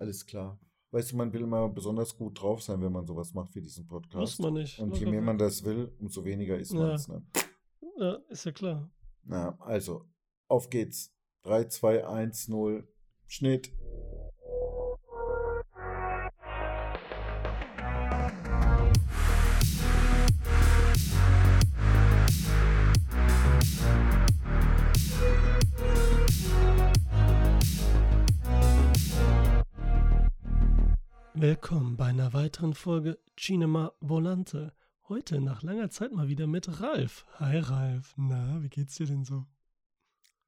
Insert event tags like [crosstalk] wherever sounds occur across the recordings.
Alles klar. Weißt du, man will immer besonders gut drauf sein, wenn man sowas macht wie diesen Podcast. Muss man nicht. Und je mehr man das will, umso weniger ist Ja. man es. Ne? Ja, ist ja klar. Na, also, auf geht's. 3, 2, 1, 0, Schnitt. Willkommen bei einer weiteren Folge Cinema Volante. Heute nach langer Zeit mal wieder mit Ralf. Hi Ralf. Na, wie geht's dir denn so?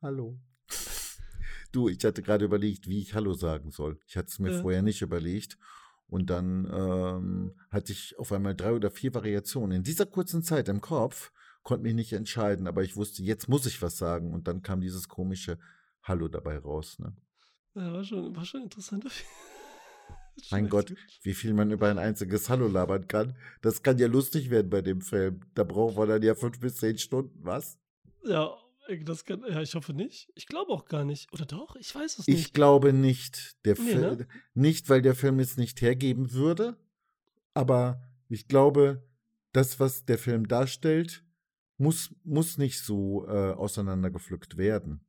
Hallo. Du, ich hatte gerade überlegt, wie ich Hallo sagen soll. Ich hatte es mir Ja. vorher nicht überlegt. Und dann ähm, hatte ich auf einmal drei oder vier Variationen. In dieser kurzen Zeit im Kopf konnte mich nicht entscheiden, aber ich wusste, jetzt muss ich was sagen. Und dann kam dieses komische Hallo dabei raus. Ne? Ja, war schon, war schon interessant. Mein Gott, wie viel man über ein einziges Hallo labern kann. Das kann ja lustig werden bei dem Film. Da brauchen wir dann ja fünf bis zehn Stunden, was? Ja, das kann, ja, ich hoffe nicht. Ich glaube auch gar nicht. Oder doch? Ich weiß es nicht. Ich glaube nicht. Der Nee, Fil- ne? Nicht, weil der Film es nicht hergeben würde, aber ich glaube, das, was der Film darstellt, muss, muss nicht so äh, auseinandergepflückt werden.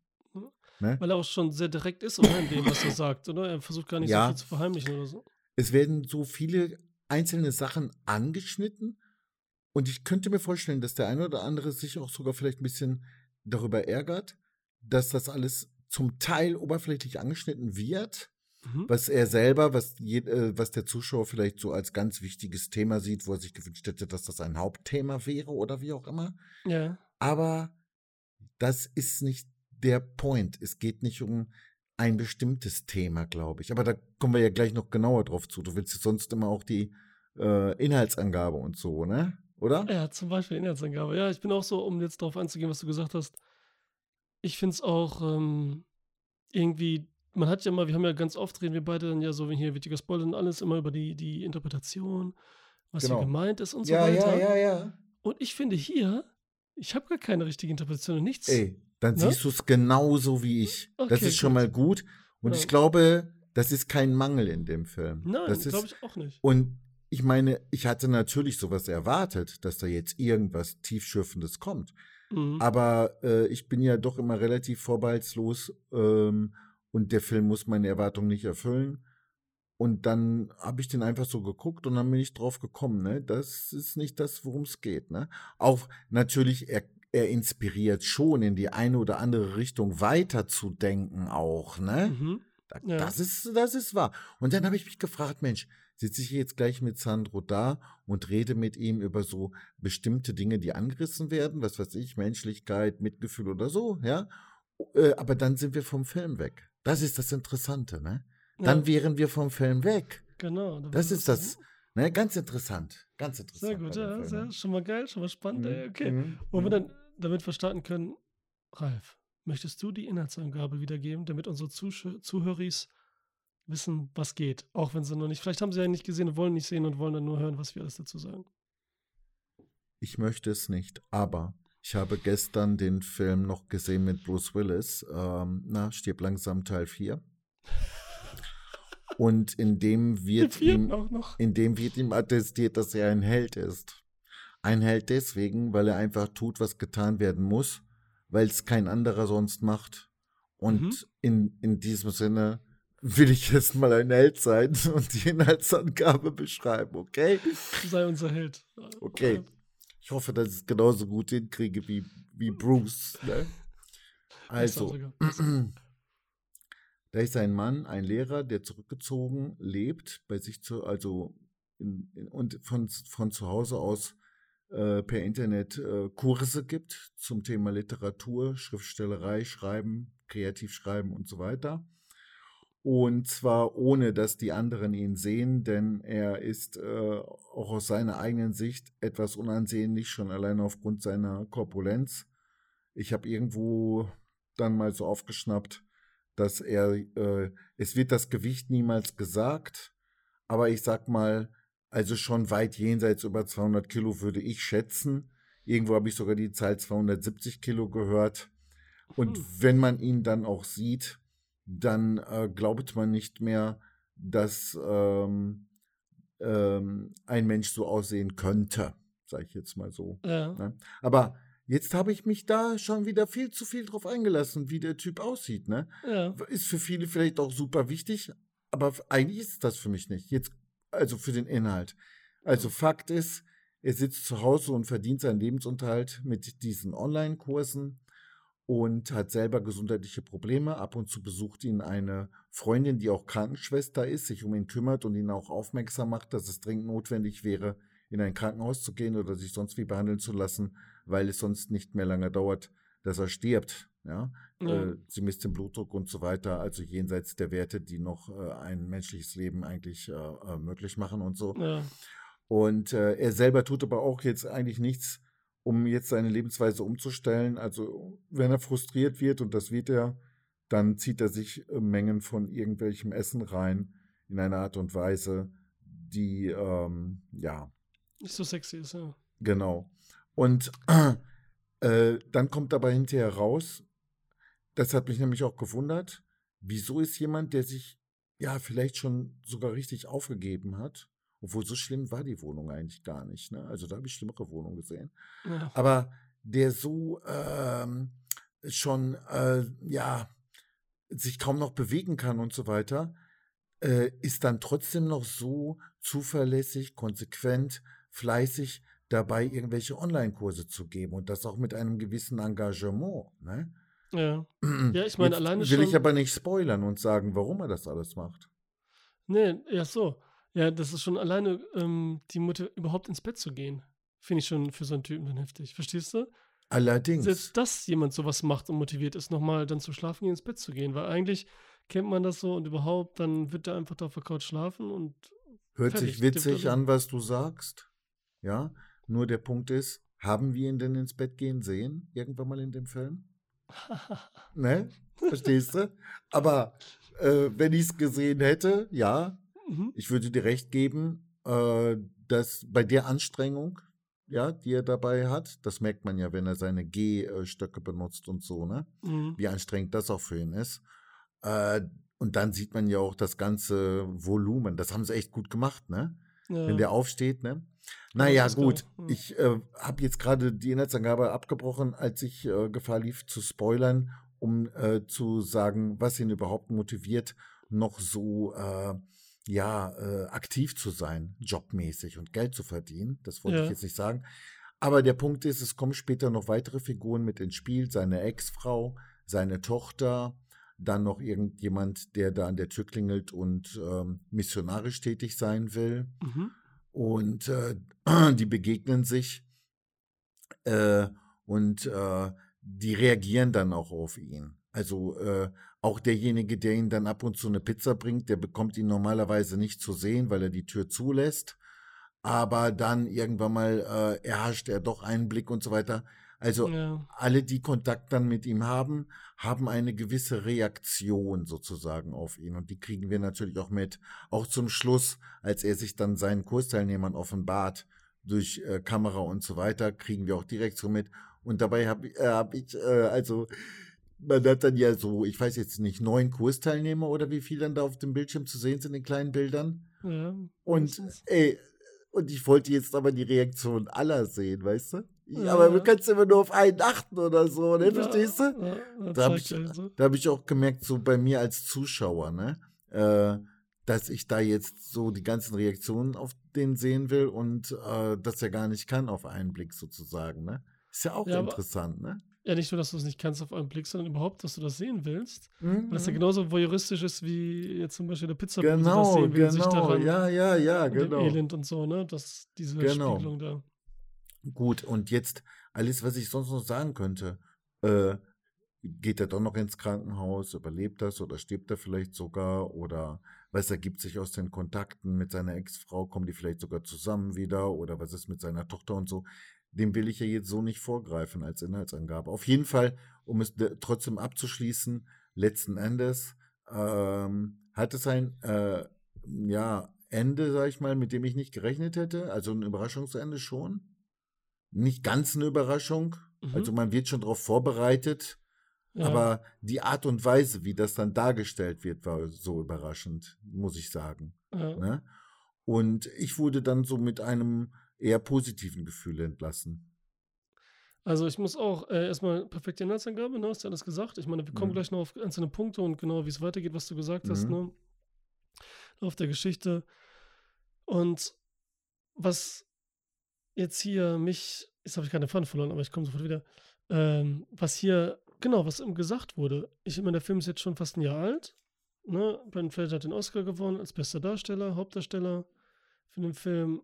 Ne? Weil er auch schon sehr direkt ist, oder? In dem, was er sagt, oder? Er versucht gar nicht Ja. so viel zu verheimlichen oder so. Es werden so viele einzelne Sachen angeschnitten und ich könnte mir vorstellen, dass der eine oder andere sich auch sogar vielleicht ein bisschen darüber ärgert, dass das alles zum Teil oberflächlich angeschnitten wird. Mhm. was er selber, was, je, äh, was der Zuschauer vielleicht so als ganz wichtiges Thema sieht, wo er sich gewünscht hätte, dass das ein Hauptthema wäre oder wie auch immer. Ja. Aber das ist nicht der Point. Es geht nicht um ein bestimmtes Thema, glaube ich. Aber da kommen wir ja gleich noch genauer drauf zu. Du willst ja sonst immer auch die äh, Inhaltsangabe und so, ne? Oder? Ja, zum Beispiel Inhaltsangabe. Ja, ich bin auch so, um jetzt darauf einzugehen, was du gesagt hast. Ich finde es auch ähm, irgendwie, man hat ja immer, wir haben ja ganz oft, reden wir beide dann ja so, wenn hier wird gespoilert und alles immer über die, die Interpretation, was Genau. hier gemeint ist und so ja, weiter. ja, ja, ja. Und ich finde hier, ich habe gar keine richtige Interpretation und nichts. Ey, dann Ne? siehst du es genauso wie ich. das Okay, ist schon gut. mal gut. Und Ja. ich glaube, das ist kein Mangel in dem Film. Nein, das glaube ich auch nicht. Und ich meine, ich hatte natürlich sowas erwartet, dass da jetzt irgendwas Tiefschürfendes kommt. Mhm. Aber äh, ich bin ja doch immer relativ vorbehaltslos ähm, und der Film muss meine Erwartungen nicht erfüllen. Und dann habe ich den einfach so geguckt und dann bin ich drauf gekommen, ne? Das ist nicht das, worum es geht, ne? Auch natürlich, er, er inspiriert schon in die eine oder andere Richtung weiterzudenken auch, ne? Mhm. Ja. Das ist, das ist wahr. Und dann habe ich mich gefragt, Mensch, sitze ich jetzt gleich mit Sandro da und rede mit ihm über so bestimmte Dinge, die angerissen werden, was weiß ich, Menschlichkeit, Mitgefühl oder so, ja? Äh, Aber dann sind wir vom Film weg. Das ist das Interessante, ne? Dann ja, wären wir vom Film weg. genau. da Das ist das, ne? Ganz interessant. Ganz interessant. Sehr gut, ja, sehr, schon mal geil, schon mal spannend. ey, Mhm, Okay. mhm, Wo wir mhm. dann, damit wir starten können, Ralf, möchtest du die Inhaltsangabe wiedergeben, damit unsere Zusch Zuhöris wissen, was geht? Auch wenn sie noch nicht, vielleicht haben sie ja nicht gesehen und wollen nicht sehen und wollen dann nur hören, was wir alles dazu sagen. Ich möchte es nicht, aber ich habe gestern den Film noch gesehen mit Bruce Willis, ähm, na, stirb langsam Teil 4. [laughs] Und in dem wird ihm, in dem wird ihm attestiert, dass er ein Held ist. Ein Held deswegen, weil er einfach tut, was getan werden muss, weil es kein anderer sonst macht. Und Mhm. in, in diesem Sinne will ich jetzt mal ein Held sein [laughs] und die Inhaltsangabe beschreiben, okay? Sei unser Held. Okay. Ich hoffe, dass ich es genauso gut hinkriege wie, wie Bruce. Ne? Also, da ist ein Mann, ein Lehrer, der zurückgezogen lebt, bei sich zu, also in, in, und von, von zu Hause aus äh, per Internet äh, Kurse gibt zum Thema Literatur, Schriftstellerei, Schreiben, Kreativschreiben und so weiter. Und zwar ohne, dass die anderen ihn sehen, denn er ist äh, auch aus seiner eigenen Sicht etwas unansehnlich, schon allein aufgrund seiner Korpulenz. Ich habe irgendwo dann mal so aufgeschnappt, dass er, äh, es wird das Gewicht niemals gesagt, aber ich sag mal, also schon weit jenseits über 200 Kilo würde ich schätzen. Irgendwo habe ich sogar die Zahl 270 Kilo gehört. Und Hm. wenn man ihn dann auch sieht, dann äh, glaubt man nicht mehr, dass ähm, ähm, ein Mensch so aussehen könnte, sage ich jetzt mal so. Ja. Ne? Aber jetzt habe ich mich da schon wieder viel zu viel drauf eingelassen, wie der Typ aussieht. Ne? Ja. Ist für viele vielleicht auch super wichtig, aber eigentlich ist das für mich nicht. Jetzt, also für den Inhalt. Also Fakt ist, er sitzt zu Hause und verdient seinen Lebensunterhalt mit diesen Online-Kursen und hat selber gesundheitliche Probleme. Ab und zu besucht ihn eine Freundin, die auch Krankenschwester ist, sich um ihn kümmert und ihn auch aufmerksam macht, dass es dringend notwendig wäre, in ein Krankenhaus zu gehen oder sich sonst wie behandeln zu lassen, weil es sonst nicht mehr lange dauert, dass er stirbt. Ja? Ja. Äh, sie misst den Blutdruck und so weiter, also jenseits der Werte, die noch äh, ein menschliches Leben eigentlich äh, äh, möglich machen und so. Ja. Und äh, er selber tut aber auch jetzt eigentlich nichts, um jetzt seine Lebensweise umzustellen. Also wenn er frustriert wird, und das wird er, dann zieht er sich äh, Mengen von irgendwelchem Essen rein in einer Art und Weise, die, ähm, ja, Nicht so sexy ist, ja. Genau. Und [clears throat] dann kommt aber hinterher raus, das hat mich nämlich auch gewundert, wieso ist jemand, der sich ja vielleicht schon sogar richtig aufgegeben hat, obwohl so schlimm war die Wohnung eigentlich gar nicht. Ne? Also da habe ich schlimmere Wohnungen gesehen. ja. Aber der so ähm, schon, äh, ja, sich kaum noch bewegen kann und so weiter, äh, ist dann trotzdem noch so zuverlässig, konsequent, fleißig dabei, irgendwelche Online-Kurse zu geben und das auch mit einem gewissen Engagement. Ne? Ja. [clears throat] Ja, ich meine, alleine will ich schon- aber nicht spoilern und sagen, warum er das alles macht. Nee, ja, so. Ja, das ist schon alleine ähm, die Mutter überhaupt ins Bett zu gehen. Finde ich schon für so einen Typen dann heftig. Verstehst du? Allerdings. Selbst dass jemand sowas macht und motiviert ist, nochmal dann zu schlafen gehen, ins Bett zu gehen. Weil eigentlich kennt man das so und überhaupt, dann wird er einfach da auf der Couch schlafen und Hört fertig, sich witzig an, was du sagst. Ja, nur der Punkt ist, haben wir ihn denn ins Bett gehen sehen? Irgendwann mal in dem Film? Ne? Verstehst du? Aber äh, wenn ich es gesehen hätte, ja, Mhm. ich würde dir recht geben, äh, dass bei der Anstrengung, ja, die er dabei hat, das merkt man ja, wenn er seine G-Stöcke benutzt und so, ne? Mhm. Wie anstrengend das auch für ihn ist. Äh, und dann sieht man ja auch das ganze Volumen. Das haben sie echt gut gemacht, ne? Ja. wenn der aufsteht, ne? Naja, gut. Hm. Ich äh, habe jetzt gerade die Inhaltsangabe abgebrochen, als ich äh, Gefahr lief zu spoilern, um äh, zu sagen, was ihn überhaupt motiviert, noch so äh, ja äh, aktiv zu sein, jobmäßig und Geld zu verdienen. Das wollte Ja. ich jetzt nicht sagen. Aber der Punkt ist, es kommen später noch weitere Figuren mit ins Spiel. Seine Ex-Frau, seine Tochter, dann noch irgendjemand, der da an der Tür klingelt und ähm, missionarisch tätig sein will. Mhm. Und äh, [clears throat] die begegnen sich äh, und äh, die reagieren dann auch auf ihn. Also äh, auch derjenige, der ihn dann ab und zu eine Pizza bringt, der bekommt ihn normalerweise nicht zu sehen, weil er die Tür zulässt. Aber dann irgendwann mal äh, erhascht er doch einen Blick und so weiter. Also Ja. alle, die Kontakt dann mit ihm haben, haben eine gewisse Reaktion sozusagen auf ihn. Und die kriegen wir natürlich auch mit. Auch zum Schluss, als er sich dann seinen Kursteilnehmern offenbart, durch äh, Kamera und so weiter, kriegen wir auch direkt so mit. Und dabei habe äh, hab ich, äh, also, man hat dann ja so, ich weiß jetzt nicht, neun Kursteilnehmer oder wie viel dann da auf dem Bildschirm zu sehen sind in kleinen Bildern. ja. Und ey, und ich wollte jetzt aber die Reaktion aller sehen, weißt du? Ja, aber du kannst immer nur auf einen achten oder so, ne? Ja, Verstehst du? Ja, Da hab zeigt ich- er. Da habe ich auch gemerkt, so bei mir als Zuschauer, ne? Äh, dass ich da jetzt so die ganzen Reaktionen auf den sehen will und äh, das ja gar nicht kann auf einen Blick sozusagen, ne? Ist ja auch Ja, interessant, ne? Ja, nicht nur, dass du es nicht kannst auf einen Blick, sondern überhaupt, dass du das sehen willst. Mhm. Weil das ja genauso voyeuristisch ist, wie jetzt zum Beispiel der Pizza das Genau, sehen will, sich genau, daran ja, ja, ja, genau. Elend und so, ne? Das, diese Genau. Spiegelung da. Gut, und jetzt alles, was ich sonst noch sagen könnte. Äh, geht er doch noch ins Krankenhaus, überlebt das oder stirbt er vielleicht sogar oder was ergibt sich aus den Kontakten mit seiner Ex-Frau, kommen die vielleicht sogar zusammen wieder oder was ist mit seiner Tochter und so. Dem will ich ja jetzt so nicht vorgreifen als Inhaltsangabe. Auf jeden Fall, um es de- trotzdem abzuschließen, letzten Endes ähm, hat es ein äh, ja, Ende, sag ich mal, mit dem ich nicht gerechnet hätte. Also ein Überraschungsende schon nicht ganz eine Überraschung. Mhm. Also man wird schon darauf vorbereitet, Ja. Aber die Art und Weise, wie das dann dargestellt wird, war so überraschend, muss ich sagen. Ja. Ne? Und ich wurde dann so mit einem eher positiven Gefühl entlassen. Also ich muss auch äh, erstmal perfekte Inhaltsangabe, ne? Hast du alles gesagt? Ich meine, wir kommen Mhm. gleich noch auf einzelne Punkte und genau, wie es weitergeht, was du gesagt hast, Mhm. ne? Auf der Geschichte. Und was jetzt hier mich, jetzt habe ich keine Faden verloren, aber ich komme sofort wieder. Ähm, was hier, genau, was ihm gesagt wurde. Ich meine, der Film ist jetzt schon fast ein Jahr alt. Ne? Brandon Fraser hat den Oscar gewonnen als bester Darsteller, Hauptdarsteller für den Film.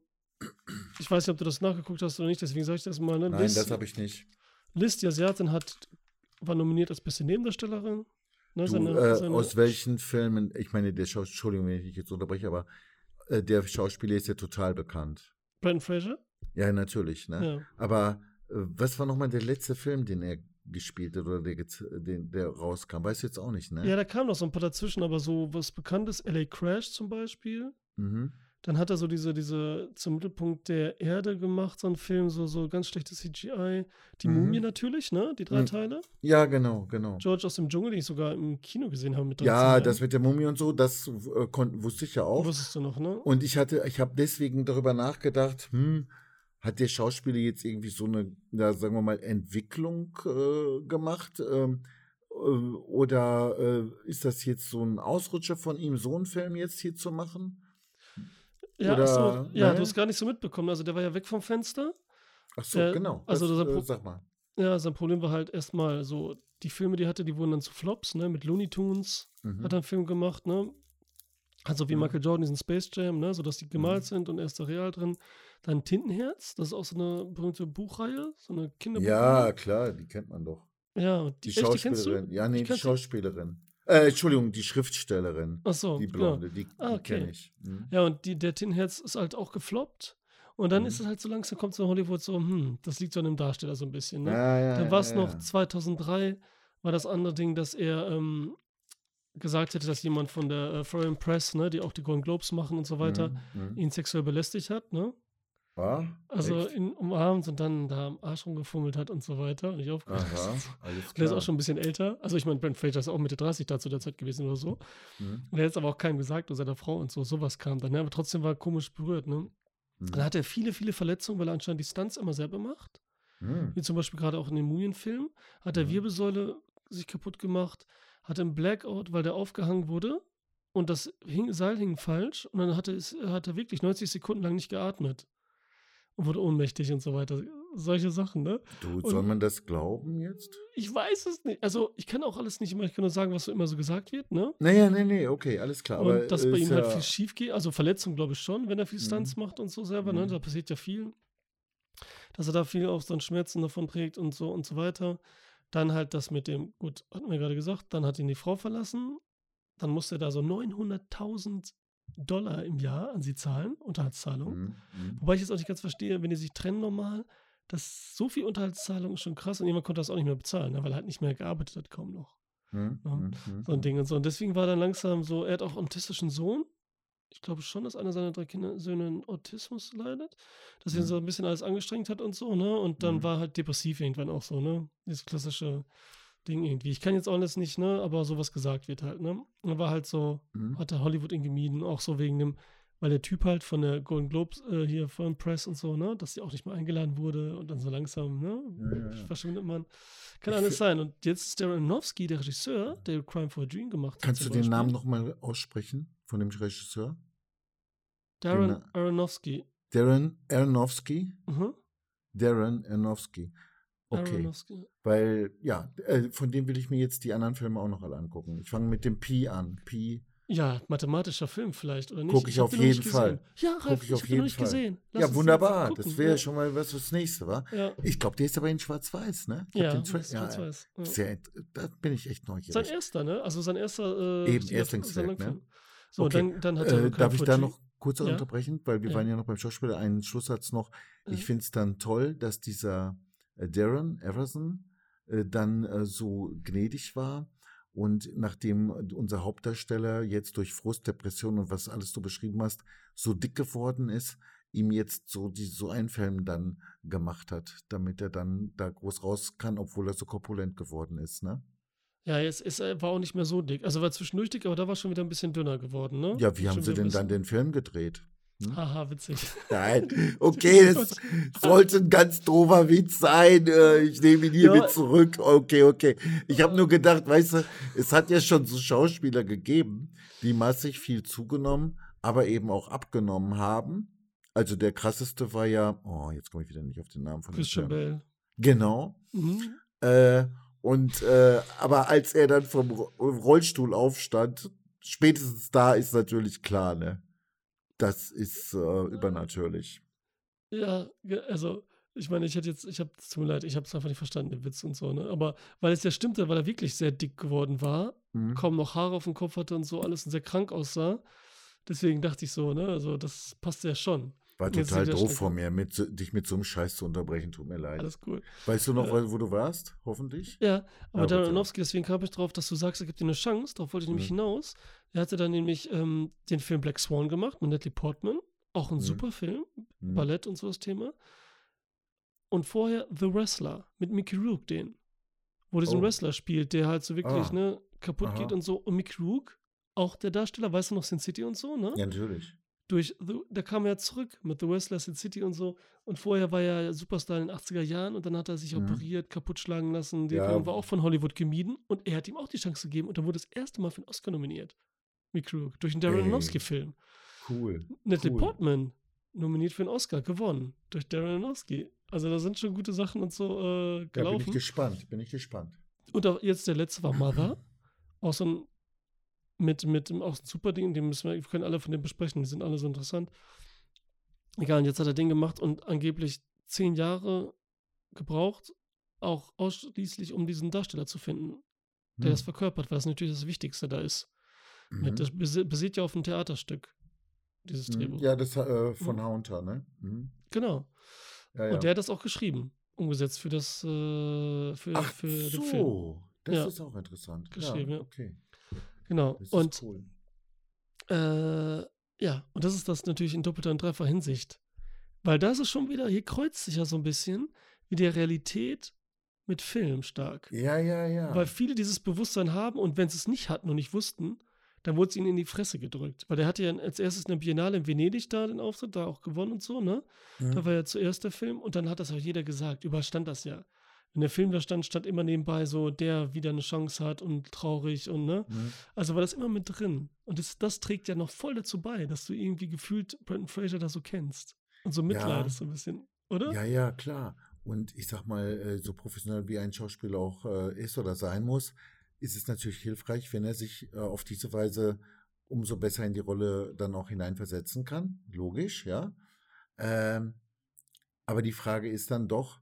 Ich weiß nicht, ob du das nachgeguckt hast oder nicht, deswegen sage ich das mal. Ne? Nein, Liz- das habe ich nicht. Liz, die Asiatin, hat, war nominiert als beste Nebendarstellerin. Ne, Du, seine- äh, seine- aus welchen Filmen, ich meine, der Schauspieler, Entschuldigung, wenn ich dich jetzt unterbreche, aber äh, der Schauspieler ist ja total bekannt. Brandon Fraser? Ja, natürlich, ne? Ja. Aber äh, was war nochmal der letzte Film, den er gespielt hat oder der, den, der rauskam? Weißt du jetzt auch nicht, ne? ja, da kam noch so ein paar dazwischen, aber so was Bekanntes, LA Crash zum Beispiel. Mhm. Dann hat er so diese, diese zum Mittelpunkt der Erde gemacht, so ein Film, so, so ganz schlechtes CGI. Die Mhm. Mumie natürlich, ne? Die drei Mhm. Teile. Ja, genau, genau. George aus dem Dschungel, den ich sogar im Kino gesehen habe mit 13 Ja, das mit der Mumie und so, das äh, wusste ich ja auch. Wusstest du noch, ne? Und ich hatte, ich habe deswegen darüber nachgedacht, hm, hat der Schauspieler jetzt irgendwie so eine, ja, sagen wir mal, Entwicklung äh, gemacht? Ähm, äh, oder äh, ist das jetzt so ein Ausrutscher von ihm, so einen Film jetzt hier zu machen? ja, oder- so, ja, ne? du hast gar nicht so mitbekommen. Also der war ja weg vom Fenster. Ach so, Der- genau. also das, das äh, sag mal. Ja, sein Problem war halt erstmal so, die Filme, die er hatte, die wurden dann zu Flops, ne? Mit Looney Tunes Mhm. hat er einen Film gemacht, ne? Also wie Mhm. Michael Jordan diesen Space Jam, ne? Sodass die gemalt Mhm. sind und er ist da real drin. Dann Tintenherz, das ist auch so eine berühmte Buchreihe, so eine Ja, Kinderbuchreihe. klar, die kennt man doch. Ja, und Die die, echt, die kennst du? Schauspielerin. Ja, nee, die? Schauspielerin. Äh, Entschuldigung, die Schriftstellerin. Ach so, Die genau. Blonde, die, Ah, die okay. kenne ich. Mhm. Ja, und die, der Tintenherz ist halt auch gefloppt. Und dann Mhm. ist es halt so langsam, kommt so in Hollywood so, hm, das liegt so an dem Darsteller so ein bisschen, ne? Ja, ja, Dann war es ja, noch ja. 2003, war das andere Ding, dass er ähm, gesagt hätte, dass jemand von der äh, Foreign Press, ne, die auch die Golden Globes machen und so weiter, Mhm, mhm. ihn sexuell belästigt hat, ne? War? Also Echt? ihn umarmt und dann da am Arsch rumgefummelt hat und so weiter. Und nicht aufgehört. Aha, [laughs] alles Und er ist auch schon ein bisschen älter. Also ich meine, Brent Fraser ist auch Mitte 30 da zu der Zeit gewesen oder so. Mhm. Und er hat es aber auch keinem gesagt, nur seiner Frau und so. Sowas kam dann. Ne? Aber trotzdem war er komisch berührt, ne? Mhm. Dann hat er viele, viele Verletzungen, weil er anscheinend die Stunts immer selber macht. Mhm. Wie zum Beispiel gerade auch in dem Mumienfilm. Hat er Mhm. Wirbelsäule sich kaputt gemacht, hatte einen Blackout, weil der aufgehangen wurde. Und das hing, Seil hing falsch. Und dann hat er, hat er wirklich 90 Sekunden lang nicht geatmet. Und wurde ohnmächtig und so weiter. Solche Sachen, ne? Du, soll man das glauben jetzt? Ich weiß es nicht. Also, ich kann auch alles nicht immer, ich kann nur sagen, was so immer so gesagt wird, ne? Naja, nee, nee, okay, alles klar. Aber und dass bei ihm halt ja- viel schief geht. Also Verletzung, glaube ich schon, wenn er viel Stunts Mhm. macht und so selber, ne? Mhm. Da passiert ja viel. Dass er da viel so an Schmerzen davon trägt und so und so weiter. Dann halt das mit dem, gut, hatten wir gerade gesagt, dann hat ihn die Frau verlassen. Dann musste er da so 900.000 Dollar im Jahr an sie zahlen, Unterhaltszahlung. Mhm, mhm. Wobei ich jetzt auch nicht ganz verstehe, wenn die sich trennen normal, das so viel Unterhaltszahlung ist schon krass und jemand konnte das auch nicht mehr bezahlen, ne, weil er halt nicht mehr gearbeitet hat, kaum noch. Mhm, Ja, mhm, mhm. So ein Ding und so. Und deswegen war dann langsam so, er hat auch einen autistischen Sohn. Ich glaube schon, dass einer seiner drei Kinder Söhne an Autismus leidet. Dass ihn Mhm. so ein bisschen alles angestrengt hat und so, ne? Und dann war halt depressiv irgendwann auch so, ne? Dieses klassische Ding irgendwie. Ich kann jetzt alles nicht, ne? Aber sowas gesagt wird halt, ne? Und war halt so, Mhm. hat er Hollywood ihn gemieden, auch so wegen dem, weil der Typ halt von der Golden Globes äh, hier von Press und so, ne? Dass sie auch nicht mehr eingeladen wurde und dann so langsam, ne? Ja, ja, ja. Verschwindet man. Kann alles sein. Und jetzt ist der Aronofsky, der Regisseur, der Crime for a Dream gemacht hat. Kannst du den. Namen nochmal aussprechen von dem Regisseur? Darren Aronofsky. Darren Aronofsky? Mhm. Darren Aronofsky. Okay. Aronofsky. Weil, ja, äh, von dem will ich mir jetzt die anderen Filme auch noch alle angucken. Ich fange mit dem Pi an. Pi. Ja, mathematischer Film vielleicht, oder nicht? Guck ich hab auf jeden Fall. Ja, Ralf, Guck ich ich, auf jeden nicht Fall. gesehen. Lass ja, wunderbar. Das gucken, wäre ja. schon mal was fürs nächste, wa? Ja, Ich glaube, der ist aber in Schwarz-Weiß, ne? Ich ja, das schwarz-weiß. Ja. Sehr, da bin ich echt Sein neugierig. erster, ne? Also sein erster. Äh, Eben, Erstlingswerk, sein ne? So, Okay, dann, dann hat er Äh, darf ich da noch kurz unterbrechen? Weil wir waren ja noch beim Schauspieler. Einen Schlusssatz noch. Ich finde es dann toll, dass dieser Darren Everson äh, dann äh, so gnädig war. Und nachdem unser Hauptdarsteller jetzt durch Frust, Depression und was alles du beschrieben hast, so dick geworden ist, ihm jetzt so, die, so einen Film dann gemacht hat, damit er dann da groß raus kann, obwohl er so korpulent geworden ist, ne? Ja, es, es äh, war auch nicht mehr so dick. Also war zwischendurch dick, aber da war schon wieder ein bisschen dünner geworden, ne? Ja, wie haben sie denn dann den Film gedreht? Hm? Haha, witzig. Nein, [laughs] okay, das sollte ein ganz doofer Witz sein. Äh, Ich nehme ihn hiermit Ja. zurück. Okay, okay. Ich habe nur gedacht, weißt du, es hat ja schon so Schauspieler gegeben, die massig viel zugenommen, aber eben auch abgenommen haben. Also der krasseste war ja, oh, jetzt komme ich wieder nicht auf den Namen von Christian. Bale. Genau. Mhm. Äh, und äh, aber als er dann vom Ro- Rollstuhl aufstand, spätestens da ist natürlich klar, ne? Das ist äh, übernatürlich. Ja, also ich meine, ich hätte jetzt, ich habe, es tut mir leid, ich habe es einfach nicht verstanden, den Witz und so, ne? Aber weil es ja stimmte, weil er wirklich sehr dick geworden war, Hm? kaum noch Haare auf dem Kopf hatte und so alles und sehr krank aussah. Deswegen dachte ich so, ne? Also das passt ja schon. War total doof von mir, mit, dich mit so einem Scheiß zu unterbrechen. Tut mir leid. Alles cool. weißt du noch, Ja. wo du warst? Hoffentlich? Ja, aber gut, ja. Aronofsky, deswegen kam ich drauf, dass du sagst, er gibt dir eine Chance. Darauf wollte ich nämlich Mhm. hinaus. Er hatte dann nämlich ähm, den Film Black Swan gemacht mit Natalie Portman. Auch ein Mhm. super Film. Hm. Ballett und so das Thema. Und vorher The Wrestler mit Mickey Rourke, den. Wo diesen Oh. Wrestler spielt, der halt so wirklich, Ah. ne, kaputt Aha. geht und so. Und Mickey Rourke, auch der Darsteller, weißt du noch, Sin City und so, ne? Ja, natürlich. Durch The, da kam er zurück mit The Wrestler, Sin City und so. Und vorher war er Superstar in den 80er Jahren und dann hat er sich Mhm. operiert, kaputtschlagen lassen. Der Ja. Film war auch von Hollywood gemieden und er hat ihm auch die Chance gegeben und dann wurde das erste Mal für einen Oscar nominiert. Mickey Rourke, durch einen Darren. Aronofsky-Film. Cool. Natalie Cool. Portman nominiert für einen Oscar, gewonnen durch Darren Aronofsky. Also da sind schon gute Sachen und so äh, Ja, bin gelaufen. ich gespannt. Bin ich gespannt. und auch jetzt der letzte war Mother. Auch so ein mit, mit dem- auch ein super Ding, den müssen wir, wir können alle von dem besprechen, die sind alle so interessant. Egal, und jetzt hat er den gemacht und angeblich zehn Jahre gebraucht, auch ausschließlich, um diesen Darsteller zu finden, der Hm. das verkörpert, weil das natürlich das Wichtigste da ist. Mit, Mhm. das basi- basiert ja auf einem Theaterstück, dieses Mhm. Drehbuch. Ja, das äh, von Mhm. Haunter, ne? Mhm. Genau. Ja, ja. Und der hat das auch geschrieben, umgesetzt für das, äh, für, Ach für den Film. so, das Ja. ist auch interessant. Geschrieben, ja. Okay, Genau. das Und cool. Äh, ja, und das ist das natürlich in doppelter und dreifacher Hinsicht. Weil da ist es schon wieder, hier kreuzt sich ja so ein bisschen wie der Realität mit Film stark. Ja, ja, ja. Weil viele dieses Bewusstsein haben und wenn sie es nicht hatten und nicht wussten, dann wurde es ihnen in die Fresse gedrückt. Weil der hatte ja als erstes eine Biennale in Venedig da den Auftritt, da auch gewonnen und so, ne? Mhm. Da war ja zuerst der Film und dann hat das auch jeder gesagt. Überall stand das ja. Wenn der Film da stand, stand immer nebenbei so, der wieder eine Chance hat und traurig und ne? Mhm. Also war das immer mit drin. Und das, das trägt ja noch voll dazu bei, dass du irgendwie gefühlt Brandon Fraser da so kennst. Und so mitleidest so ein bisschen, oder? Ja, ja, klar. Und ich sag mal, äh, so professionell wie ein Schauspieler auch äh, ist oder sein muss, ist es natürlich hilfreich, wenn er sich äh, auf diese Weise umso besser in die Rolle dann auch hineinversetzen kann. Logisch, ja. Ähm, aber die Frage ist dann doch,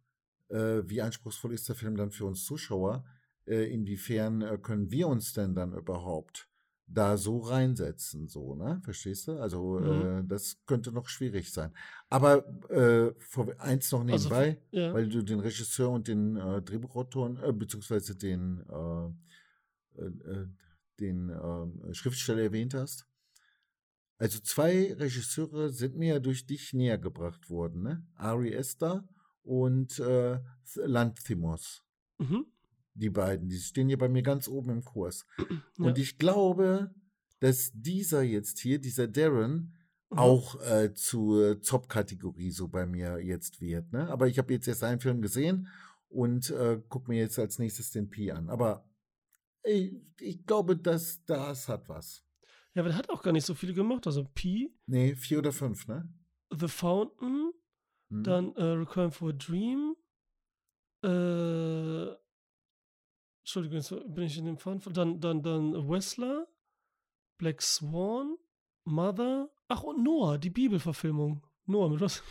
äh, wie anspruchsvoll ist der Film dann für uns Zuschauer? Äh, inwiefern äh, können wir uns denn dann überhaupt da so reinsetzen, so, ne? Verstehst du? Also, Mhm. äh, das könnte noch schwierig sein. Aber äh, vor, eins noch Also, nebenbei, ja. weil du den Regisseur und den äh, Drehbuchautoren, äh, beziehungsweise den, äh, äh, äh, den äh, Schriftsteller erwähnt hast. Also zwei Regisseure sind mir ja durch dich näher gebracht worden, ne? Ari Esther und äh, Lanthimos. Mhm. Die beiden, die stehen hier bei mir ganz oben im Kurs. [clears throat] Ja. Und ich glaube, dass dieser jetzt hier, dieser Darren, Mhm. auch äh, zur Top-Kategorie so bei mir jetzt wird. Ne? Aber ich habe jetzt erst einen Film gesehen und äh, gucke mir jetzt als nächstes den Pi an. Aber ey, ich glaube, dass das hat was. Ja, aber der hat auch gar nicht so viele gemacht. Also P, Nee, vier oder fünf, ne? The Fountain, Hm. dann äh, Requiem for a Dream, äh, Entschuldigung, jetzt bin ich in dem Faden. Dann, dann, dann Wrestler, Black Swan, Mother, ach und Noah, die Bibelverfilmung. Noah, mit was?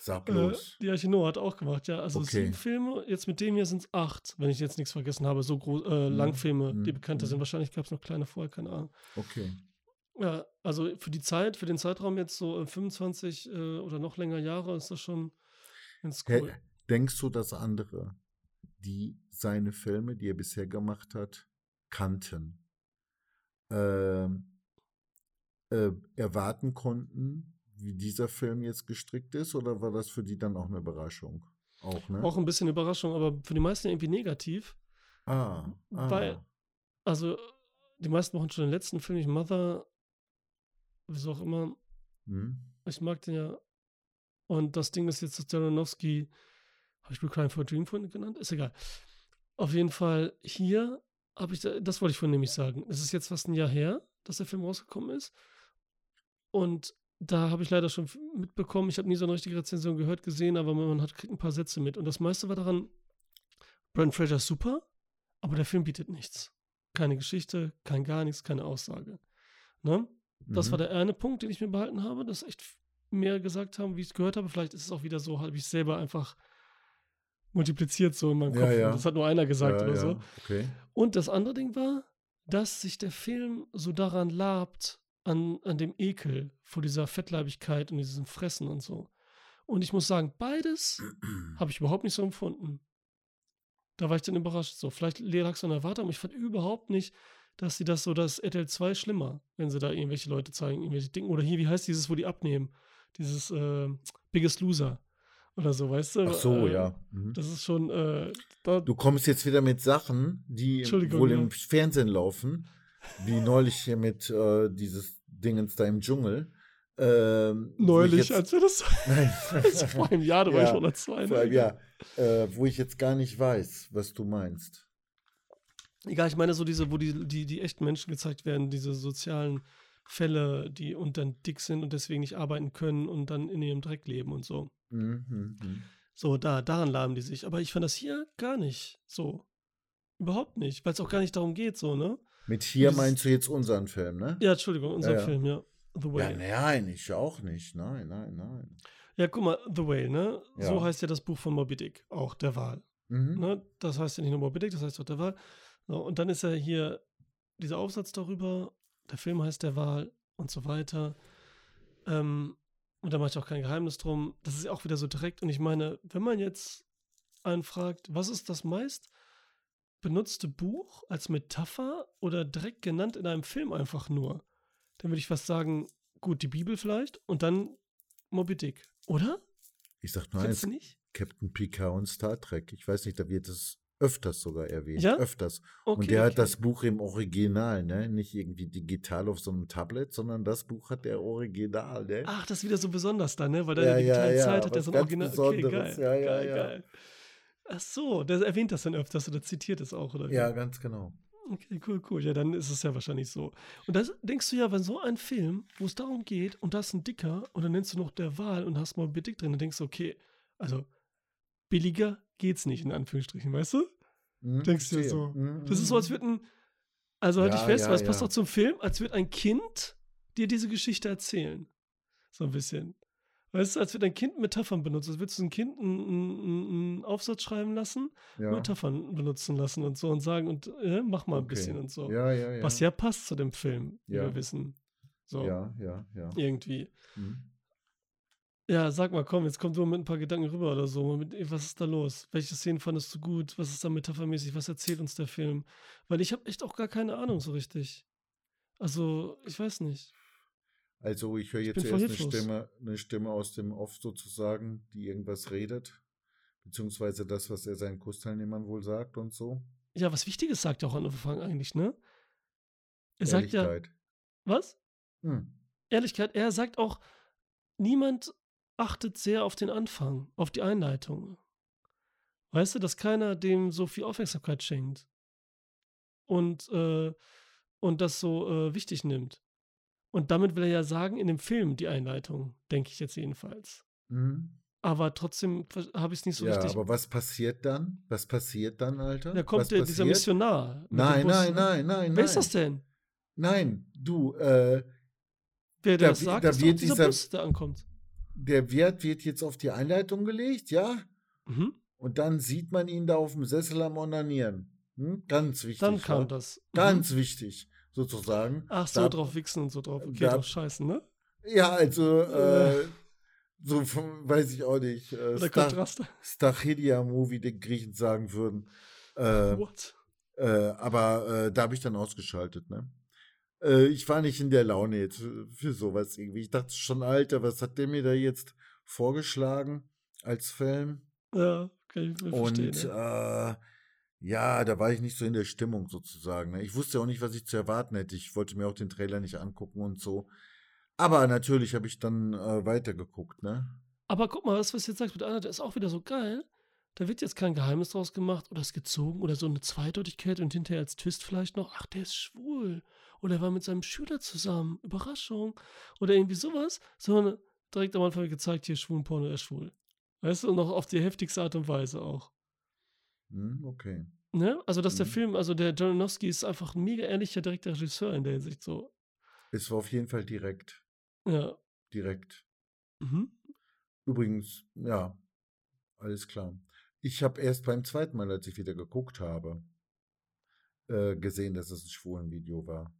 Sag Äh, bloß. die Arche hat auch gemacht, ja. Also Okay. sieben Filme, jetzt mit dem hier sind es acht, wenn ich jetzt nichts vergessen habe. So groß, äh, Mhm, Langfilme, die mhm, bekannter mhm. sind. Wahrscheinlich gab es noch kleine vorher, keine Ahnung. Okay. Ja, also für die Zeit, für den Zeitraum jetzt so äh, 25 äh, oder noch länger Jahre ist das schon ganz cool. Denkst du, dass andere, die seine Filme, die er bisher gemacht hat, kannten, ähm, äh, erwarten konnten, wie dieser Film jetzt gestrickt ist? Oder war das für die dann auch eine Überraschung? Auch, ne? Auch ein bisschen Überraschung, aber für die meisten irgendwie negativ, Ah, ah. Weil, also, die meisten machen schon den letzten Film, nicht Mother, wieso auch immer. Hm? Ich mag den ja. Und das Ding ist jetzt, dass Aronofsky, habe ich Crime for a Dream vorhin genannt? Ist egal. Auf jeden Fall, hier habe ich, da- das wollte ich vorhin nämlich sagen. Es ist jetzt fast ein Jahr her, dass der Film rausgekommen ist. Und da habe ich leider schon mitbekommen, ich habe nie so eine richtige Rezension gehört, gesehen, aber man hat, kriegt ein paar Sätze mit. Und das meiste war daran, Brent Fraser ist super, aber der Film bietet nichts. Keine Geschichte, kein gar nichts, keine Aussage. Ne? Das Mhm. war der eine Punkt, den ich mir behalten habe, dass echt mehr gesagt haben, wie ich es gehört habe. Vielleicht ist es auch wieder so, habe ich es selber einfach multipliziert so in meinem Ja, Kopf. ja. Das hat nur einer gesagt ja, oder ja. so. Okay. Und das andere Ding war, dass sich der Film so daran labt, an, an dem Ekel vor dieser Fettleibigkeit und diesem Fressen und so. Und ich muss sagen, beides [clears throat] habe ich überhaupt nicht so empfunden. Da war ich dann überrascht. So, vielleicht lag es an der Erwartung, aber ich fand überhaupt nicht, dass sie das so, das RTL 2 schlimmer, wenn sie da irgendwelche Leute zeigen, irgendwelche Dinge. Oder hier, wie heißt dieses, wo die abnehmen? Dieses äh, Biggest Loser oder so, weißt du? Ach so, Äh, ja. Mhm. Das ist schon, äh, da, Du kommst jetzt wieder mit Sachen, die wohl ja. im Fernsehen laufen, wie neulich hier mit äh, dieses Dingens da im Dschungel. Ähm, neulich, jetzt, als wir das, Nein, das [laughs] [laughs] vor einem Jahr, da war Ja, ich schon oder zwei. vor allem, Ne? ja, äh, wo ich jetzt gar nicht weiß, was du meinst. Egal, ich meine so diese, wo die, die, die echten Menschen gezeigt werden, diese sozialen Fälle, die und dann dick sind und deswegen nicht arbeiten können und dann in ihrem Dreck leben und so. Mhm, mhm. So, da, daran laben die sich. Aber ich fand das hier gar nicht so. Überhaupt nicht, weil es auch gar nicht darum geht, so, ne? Mit hier Dieses- meinst du jetzt unseren Film, ne? Ja, Entschuldigung, unser Ja, ja. Film, ja. The Ja, Whale. nein, ich auch nicht. Nein, nein, nein. Ja, guck mal, The Whale, ne? So Ja. heißt ja das Buch von Moby Dick, auch der Wahl. Mhm. Ne? Das heißt ja nicht nur Moby Dick, das heißt auch der Wahl. So, und dann ist ja hier dieser Aufsatz darüber, der Film heißt der Wahl und so weiter. Ähm, und da mache ich auch kein Geheimnis drum. Das ist ja auch wieder so direkt. Und ich meine, wenn man jetzt einen fragt, was ist das meist benutzte Buch als Metapher oder direkt genannt in einem Film einfach nur, dann würde ich fast sagen, gut, die Bibel vielleicht und dann Moby Dick. Oder? Ich sag nur Findest eins? Captain Picard und Star Trek. Ich weiß nicht, da wird es öfters sogar erwähnt. Ja? Öfters. Okay, und der hat okay. das Buch im Original, ne? Nicht irgendwie digital auf so einem Tablet, sondern das Buch hat der Original, ne? Ach, das ist wieder so besonders dann, ne? Weil Ja, deine ja, digitale ja, Zeit hat ja was so ein Original. Okay, Besonderes. geil, Ja, ja, geil, ja. geil. Ach so, der erwähnt das dann öfters oder zitiert es auch, oder wie? Ja, ganz genau. Okay, cool, cool. Ja, dann ist es ja wahrscheinlich so. Und das denkst du ja, wenn so ein Film, wo es darum geht, und da ist ein Dicker, und dann nennst du noch der Wahl und hast mal Dick drin, dann denkst du, okay, also billiger geht's nicht, in Anführungsstrichen, weißt du? Mhm, Denkst du so. Mhm, Das ist so, als mhm. würde ein, also halt Ja, dich fest, ja, weil es passt ja. auch zum Film, als würde ein Kind dir diese Geschichte erzählen. So ein bisschen. Weißt du, als würde ein Kind Metaphern benutzen. Als würdest du ein Kind einen, einen, einen Aufsatz schreiben lassen. Metaphern benutzen lassen und so und sagen und äh, mach mal ein okay. bisschen und so. Ja, ja, ja. Was ja passt zu dem Film, wie wir wissen. So, Ja, ja, ja. irgendwie. Mhm. Ja, sag mal, komm, jetzt komm du mit ein paar Gedanken rüber oder so. Mit, ey, was ist da los? Welche Szenen fandest du gut? Was ist da metaphermäßig? Was erzählt uns der Film? Weil ich habe echt auch gar keine Ahnung so richtig. Also, ich weiß nicht. Also ich höre jetzt voll erst eine. Stimme, eine Stimme aus dem Off sozusagen, die irgendwas redet. Beziehungsweise das, was er seinen Kursteilnehmern wohl sagt und so. Ja, was Wichtiges sagt er auch an Anfang eigentlich, ne? Er sagt ja, Ehrlichkeit. was? Hm. Ehrlichkeit, er sagt auch, niemand achtet sehr auf den Anfang, auf die Einleitung. Weißt du, dass keiner dem so viel Aufmerksamkeit schenkt und, äh, und das so äh, wichtig nimmt. Und damit will er ja sagen, in dem Film die Einleitung, denke ich jetzt jedenfalls. Mhm. Aber trotzdem habe ich es nicht so ja, richtig. aber was passiert dann? Was passiert dann, Alter? da kommt der, dieser? Missionar. Nein, nein, ne? nein, nein, Wer nein. ist das denn? Nein, du, äh, Wer der Da das sagt, da ist dieser, dieser- Bus, der ankommt. Der Wert wird jetzt auf die Einleitung gelegt, ja? Mhm. Und dann sieht man ihn da auf dem Sessel am Onanieren. Hm? Ganz wichtig. Dann kam wa? das. Mhm. Ganz wichtig, sozusagen. Ach so, Da- drauf wichsen und so drauf. Okay, da- drauf scheißen, ne? Ja, also, Äh. äh, so weiß ich auch nicht. Äh, Oder Star Kontraste. Stachidia-Movie, den Griechen sagen würden. Äh, What? äh, aber äh, da habe ich dann ausgeschaltet, ne? Äh, ich war nicht in der Laune jetzt für, sowas irgendwie. Ich dachte schon, Alter, was hat der mir da jetzt vorgeschlagen als Film? Ja, kann ich mir Und verstehen. Ja. äh, Ja, da war ich nicht so in der Stimmung sozusagen. Ne? Ich wusste auch nicht, was ich zu erwarten hätte. Ich wollte mir auch den Trailer nicht angucken und so. Aber natürlich habe ich dann äh, weitergeguckt, ne? Aber guck mal, was du jetzt sagst mit Anna, der ist auch wieder so geil. Da wird jetzt kein Geheimnis draus gemacht oder ist gezogen oder so eine Zweideutigkeit und hinterher als Twist vielleicht noch, ach, der ist schwul. Oder er war mit seinem Schüler zusammen. Überraschung. Oder irgendwie sowas. Sondern direkt am Anfang gezeigt, hier schwulen Porno, er ist schwul. Weißt du, und noch auf die heftigste Art und Weise auch. Hm, okay. Ne? Also, dass der Mhm. Film, also der Jaronowski ist einfach ein mega ehrlicher, direkter Regisseur in der Hinsicht so. Es war auf jeden Fall direkt. Ja. Direkt. Mhm. Übrigens, ja, alles klar. Ich habe erst beim zweiten Mal, als ich wieder geguckt habe, äh, gesehen, dass es ein schwulen Video war.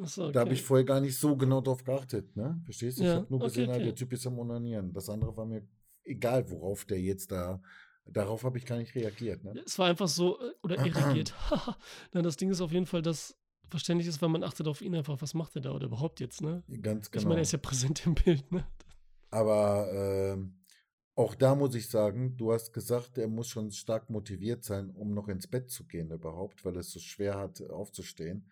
Achso, Da habe okay. ich vorher gar nicht so genau drauf geachtet, ne? Verstehst du? Ich Ja, habe nur okay, gesehen, okay. der Typ ist am Onanieren. Das andere war mir egal, worauf der jetzt da. Darauf habe ich gar nicht reagiert, ne? Es war einfach so, äh, oder irrigiert. [clears throat] Nein, das Ding ist auf jeden Fall, dass verständlich ist, weil man achtet auf ihn einfach, was macht er da oder überhaupt jetzt, ne? Ganz Ich genau. meine, er ist ja präsent im Bild, ne? Aber ähm, auch da muss ich sagen, du hast gesagt, er muss schon stark motiviert sein, um noch ins Bett zu gehen überhaupt, weil es so schwer hat, aufzustehen.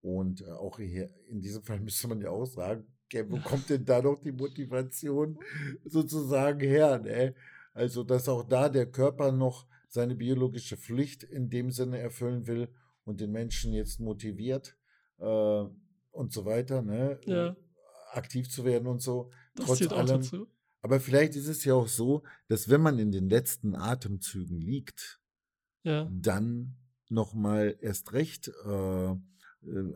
Und äh, auch hier in diesem Fall [laughs] müsste man ja auch sagen, okay, wo [laughs] kommt denn da noch die Motivation sozusagen her? Ne? Also, dass auch da der Körper noch seine biologische Pflicht in dem Sinne erfüllen will und den Menschen jetzt motiviert äh, und so weiter, ne? Ja. aktiv zu werden und so. Das Trotz allem, dazu. aber vielleicht ist es ja auch so, dass wenn man in den letzten Atemzügen liegt, Ja. dann nochmal erst recht äh, äh,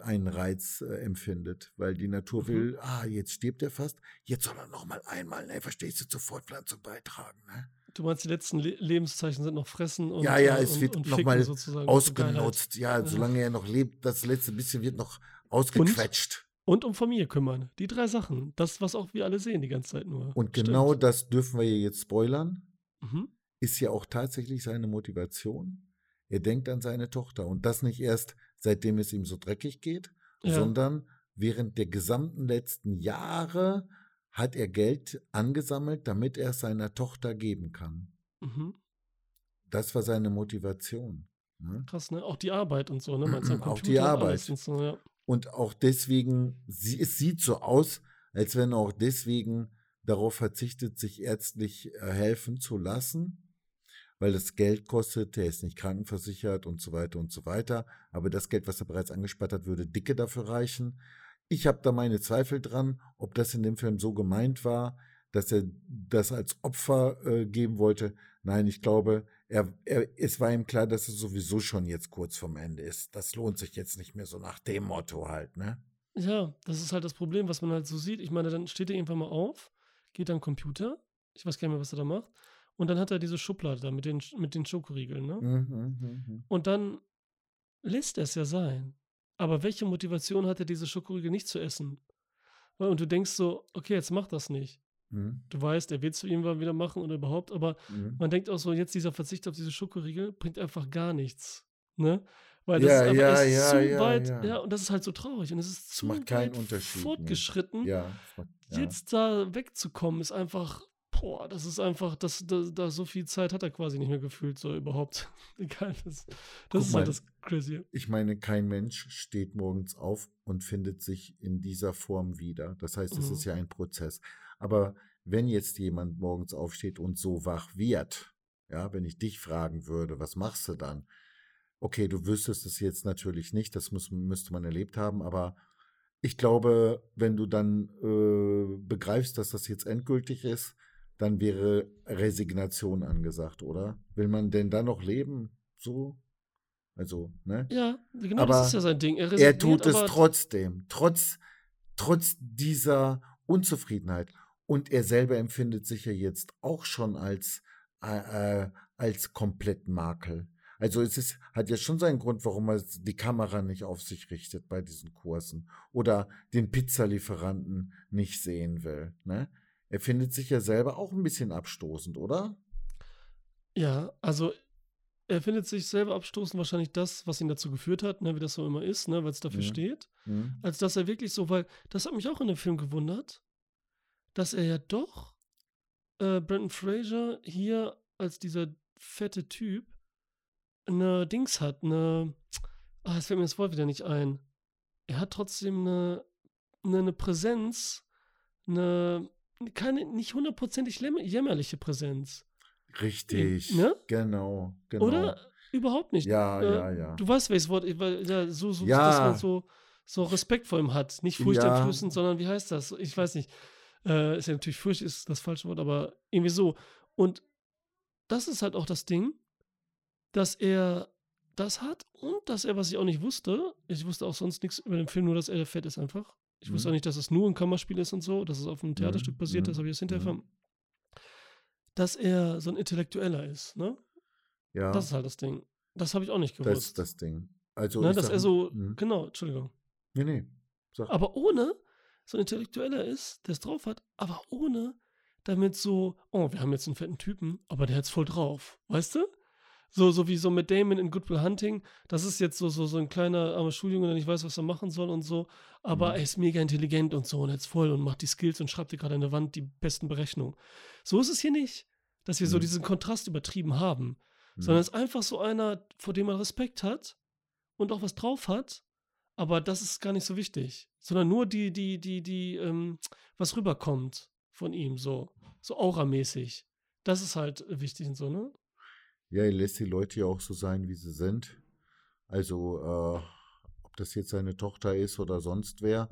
einen Reiz äh, empfindet, weil die Natur Mhm. will, ah, jetzt stirbt er fast, jetzt soll er nochmal einmal, ne, verstehst du, zur Fortpflanzung beitragen, ne? Du meinst, die letzten Le Lebenszeichen sind noch fressen und, Ja, ja, äh, es und, wird und noch mal. Geilheit. Ausgenutzt, ja, Ja. solange er noch lebt, das letzte bisschen wird noch ausgequetscht. Und um Familie kümmern. Die drei Sachen. Das, was auch wir alle sehen die ganze Zeit nur. Und Stimmt. genau das dürfen wir jetzt spoilern. Mhm. ist ja auch tatsächlich seine Motivation. Er denkt an seine Tochter und das nicht erst seitdem es ihm so dreckig geht, Ja. sondern während der gesamten letzten Jahre hat er Geld angesammelt, damit er es seiner Tochter geben kann. Mhm. Das war seine Motivation. Ne? Krass, ne? Auch die Arbeit und so, ne? Meinst du [clears throat] Auch die Arbeit. Und so, ja. Und auch deswegen, sie, es sieht so aus, als wenn er auch deswegen darauf verzichtet, sich ärztlich äh, helfen zu lassen, weil das Geld kostet, er ist nicht krankenversichert und so weiter und so weiter. Aber das Geld, was er bereits angespart hat, würde dicke dafür reichen. Ich habe da meine Zweifel dran, ob das in dem Film so gemeint war, dass er das als Opfer äh, geben wollte. Nein, ich glaube, er, er, es war ihm klar, dass er sowieso schon jetzt kurz vorm Ende ist. Das lohnt sich jetzt nicht mehr so nach dem Motto halt, ne? Ja, das ist halt das Problem, was man halt so sieht. Ich meine, dann steht er irgendwann mal auf, geht am Computer. Ich weiß gar nicht mehr, was er da macht. Und dann hat er diese Schublade da mit den, mit den Schokoriegeln, ne? Mhm, mhm, mhm. Und dann lässt er es ja sein. Aber welche Motivation hat er, diese Schokoriegel nicht zu essen? Und du denkst so, okay, jetzt mach das nicht. Mhm, Du weißt, er wird es irgendwann wieder machen oder überhaupt, aber mhm. man denkt auch so, jetzt dieser Verzicht auf diese Schokoriegel bringt einfach gar nichts. Ne? Weil Ja, das ist einfach ja, ja, zu ja, weit, ja. ja. und das ist halt so traurig und es ist zu macht keinen weit Unterschied mehr. fortgeschritten. Ja, das macht- ja. Jetzt da wegzukommen, ist einfach, boah, das ist einfach, das, da, so viel Zeit hat er quasi nicht mehr gefühlt, so überhaupt. [laughs] Egal, das, das ist mal. halt das Crazy. Ich meine, kein Mensch steht morgens auf und findet sich in dieser Form wieder. Das heißt, es Mhm. ist ja ein Prozess. Aber wenn jetzt jemand morgens aufsteht und so wach wird, ja, wenn ich dich fragen würde, was machst du dann? Okay, du wüsstest es jetzt natürlich nicht, das muss, müsste man erlebt haben, aber ich glaube, wenn du dann äh, begreifst, dass das jetzt endgültig ist, dann wäre Resignation angesagt, oder? Will man denn dann noch leben? So? Also, ne? Ja, genau, Aber das ist ja sein Ding. Er, er tut es trotzdem, trotz, trotz dieser Unzufriedenheit. Und er selber empfindet sich ja jetzt auch schon als, äh, äh, als komplett Makel. Also es ist, hat ja schon seinen Grund, warum er die Kamera nicht auf sich richtet bei diesen Kursen oder den Pizzalieferanten nicht sehen will. Ne? Er findet sich ja selber auch ein bisschen abstoßend, oder? Ja, also er findet sich selber abstoßend wahrscheinlich das, was ihn dazu geführt hat, ne, wie das so immer ist, ne, weil es dafür Mhm. steht. Hm? Als dass er wirklich so, weil das hat mich auch in dem Film gewundert, dass er ja doch äh, Brandon Fraser hier als dieser fette Typ eine Dings hat, eine, ah, es fällt mir das Wort wieder nicht ein. Er hat trotzdem eine, eine, eine Präsenz, eine, keine, nicht hundertprozentig jämmerliche Präsenz. Richtig. Ne? Genau, genau. Oder überhaupt nicht. Ja, Äh, ja, ja. Du weißt, welches Wort, weil, ja, so, so, Ja. dass man so, so Respekt vor ihm hat. Nicht furchteinflößend, sondern wie heißt das? Ich weiß nicht. Äh, ist ja natürlich Furcht ist das falsche Wort, aber irgendwie so. Und das ist halt auch das Ding, dass er das hat und dass er, was ich auch nicht wusste, ich wusste auch sonst nichts über den Film, nur dass er fett ist einfach. Ich wusste Mhm. auch nicht, dass es nur ein Kammerspiel ist und so, dass es auf einem Theaterstück Mhm, basiert, mhm, das habe ich jetzt hinterher mhm. verm- Dass er so ein Intellektueller ist, ne? ja, Das ist halt das Ding. Das habe ich auch nicht das gewusst. ist das Ding. Also, ne, dass sag er so, Mhm. genau, Entschuldigung. Nee, nee. Sag. Aber ohne, so ein Intellektueller ist, der es drauf hat, aber ohne damit so, oh, wir haben jetzt einen fetten Typen, aber der hat's voll drauf. Weißt du? So, so wie so mit Damon in Good Will Hunting. Das ist jetzt so, so, so ein kleiner armer Schuljunge, der nicht weiß, was er machen soll und so. Aber Mhm. er ist mega intelligent und so und jetzt voll und macht die Skills und schreibt dir gerade an der Wand die besten Berechnungen. So ist es hier nicht, dass wir so Mhm. diesen Kontrast übertrieben haben. Mhm. Sondern es ist einfach so einer, vor dem man Respekt hat und auch was drauf hat, aber das ist gar nicht so wichtig. Sondern nur die, die, die, die, ähm, was rüberkommt von ihm, so, so auramäßig. Das ist halt wichtig und so, ne? Ja, er lässt die Leute ja auch so sein, wie sie sind. Also, äh, ob das jetzt seine Tochter ist oder sonst wer.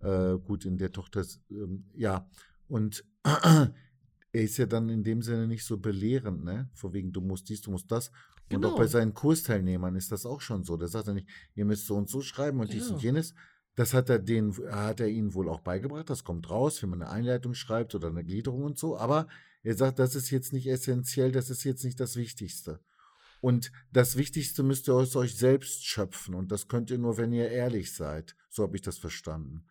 Äh, gut, in der Tochter, ist, ähm, ja. Und [clears throat] er ist ja dann in dem Sinne nicht so belehrend, ne? Vor wegen, du musst dies, du musst das. Und auch Genau. bei seinen Kursteilnehmern ist das auch schon so. Da sagt er nicht, ihr müsst so und so schreiben und dies Ja. und jenes. Das hat er, den, hat er ihnen wohl auch beigebracht. Das kommt raus, wenn man eine Einleitung schreibt oder eine Gliederung und so. Aber er sagt, das ist jetzt nicht essentiell, das ist jetzt nicht das Wichtigste. Und das Wichtigste müsst ihr aus euch selbst schöpfen. Und das könnt ihr nur, wenn ihr ehrlich seid. So habe ich das verstanden.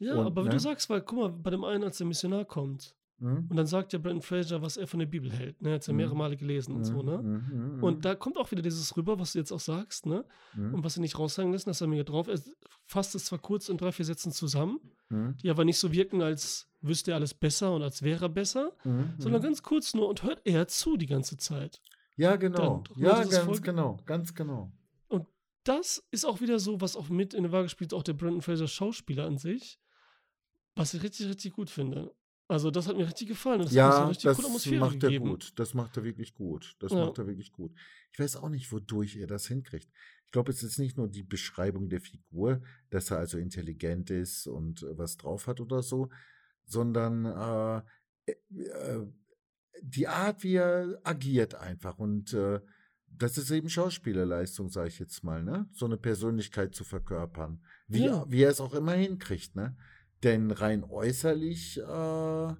Ja, Und, aber wie ne? du sagst, weil, guck mal, bei dem einen, als der Missionar kommt, Hm? und dann sagt ja Brandon Fraser, was er von der Bibel hält, ne? Er hat ja Mhm. mehrere Male gelesen und so, ne? Mhm, mhm, Und da kommt auch wieder dieses rüber, was du jetzt auch sagst, ne? mhm, Und was sie nicht raussagen lassen, das haben wir drauf. Er fasst es zwar kurz in drei, vier Sätzen zusammen, mhm, die aber nicht so wirken, als wüsste er alles besser und als wäre er besser, mhm, sondern mhm. ganz kurz nur und hört eher zu die ganze Zeit. Ja, genau. Dann Ja, ganz voll- genau. Ganz genau. Das ist auch wieder so, was auch mit in der Waage spielt, auch der Brandon Fraser Schauspieler an sich, was ich richtig, richtig gut finde. Also das hat mir richtig gefallen. Das Ja, richtig das macht er gegeben. gut. Das macht er wirklich gut. Das Ja. macht er wirklich gut. Ich weiß auch nicht, wodurch er das hinkriegt. Ich glaube, es ist nicht nur die Beschreibung der Figur, dass er also intelligent ist und äh, was drauf hat oder so, sondern äh, äh, die Art, wie er agiert einfach. Und äh, das ist eben Schauspielerleistung, sage ich jetzt mal, ne? So eine Persönlichkeit zu verkörpern. Wie, Ja. wie er es auch immer hinkriegt, ne? Denn rein äußerlich, äh,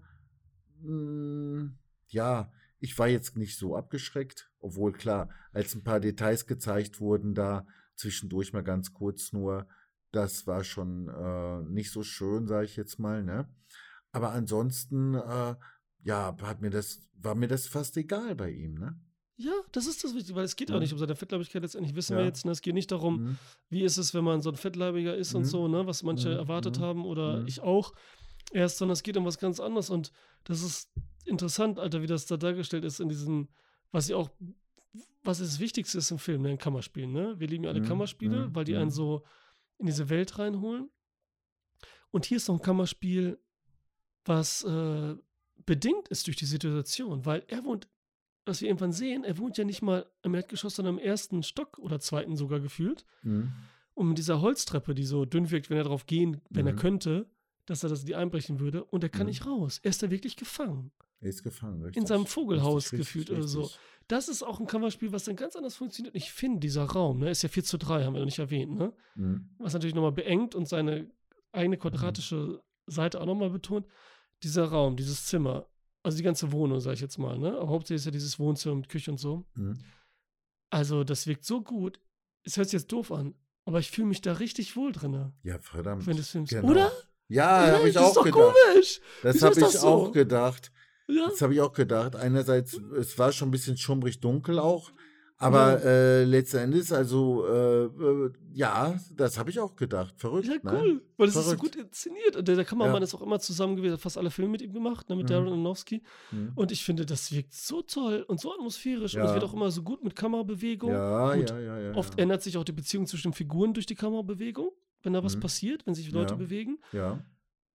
mh, ja, ich war jetzt nicht so abgeschreckt, obwohl klar, als ein paar Details gezeigt wurden, da zwischendurch mal ganz kurz nur, das war schon äh, nicht so schön, sage ich jetzt mal, ne? Aber ansonsten, äh, ja, hat mir das, war mir das fast egal bei ihm, ne? Ja, das ist das Wichtige, weil es geht Mhm. auch nicht um seine Fettleibigkeit letztendlich, wissen Ja. wir jetzt. Ne? Es geht nicht darum, Mhm. wie ist es, wenn man so ein Fettleibiger ist und Mhm. so, ne? was manche Mhm. erwartet Mhm. haben oder Mhm. ich auch erst, sondern es geht um was ganz anderes und das ist interessant, Alter, wie das da dargestellt ist in diesem, was ja auch, was das Wichtigste ist im Film, ne? in Kammerspielen. Ne? Wir lieben ja alle Mhm. Kammerspiele, weil die einen so in diese Welt reinholen. Und hier ist noch ein Kammerspiel, was äh, bedingt ist durch die Situation, weil er wohnt, was wir irgendwann sehen, er wohnt ja nicht mal im Erdgeschoss, sondern im ersten Stock oder zweiten sogar gefühlt. Mhm. Und mit dieser Holztreppe, die so dünn wirkt, wenn er drauf gehen, wenn er Mhm. könnte, dass er das die einbrechen würde. Und er kann Mhm. nicht raus. Er ist da wirklich gefangen. Er ist gefangen, richtig. In seinem Vogelhaus Richtig, gefühlt richtig, oder so. Das ist auch ein Kammerspiel, was dann ganz anders funktioniert. Ich finde, dieser Raum, ne, ist ja 4 zu 3, haben wir noch nicht erwähnt, ne? Mhm. Was natürlich nochmal beengt und seine eigene quadratische Seite auch nochmal betont. Dieser Raum, dieses Zimmer, also die ganze Wohnung, sag ich jetzt mal, ne? Aber hauptsächlich ist ja dieses Wohnzimmer mit Küche und so. Mhm. Also, das wirkt so gut. Es hört sich jetzt doof an, aber ich fühle mich da richtig wohl drin, Ja, verdammt. während des Films. Genau. Oder? Ja, Oder? habe ich das ist auch doch gedacht. komisch. Das habe ich das so? auch gedacht. Ja. Das habe ich auch gedacht. Einerseits, es war schon ein bisschen schummrig dunkel auch, Aber Ja. äh, letzten Endes, also, äh, äh, ja, das habe ich auch gedacht. Verrückt, Ja, ne? cool, weil es ist so gut inszeniert. Und der, der Kameramann Ja. ist auch immer zusammen gewesen, hat fast alle Filme mit ihm gemacht, ne, mit Mhm. Darren Aronofsky. Hm. Und ich finde, das wirkt so toll und so atmosphärisch. Und es Ja. wird auch immer so gut mit Kamerabewegung. Ja, ja, ja, ja. Oft ja. ändert sich auch die Beziehung zwischen den Figuren durch die Kamerabewegung, wenn da was Mhm. passiert, wenn sich Leute Ja. bewegen. ja.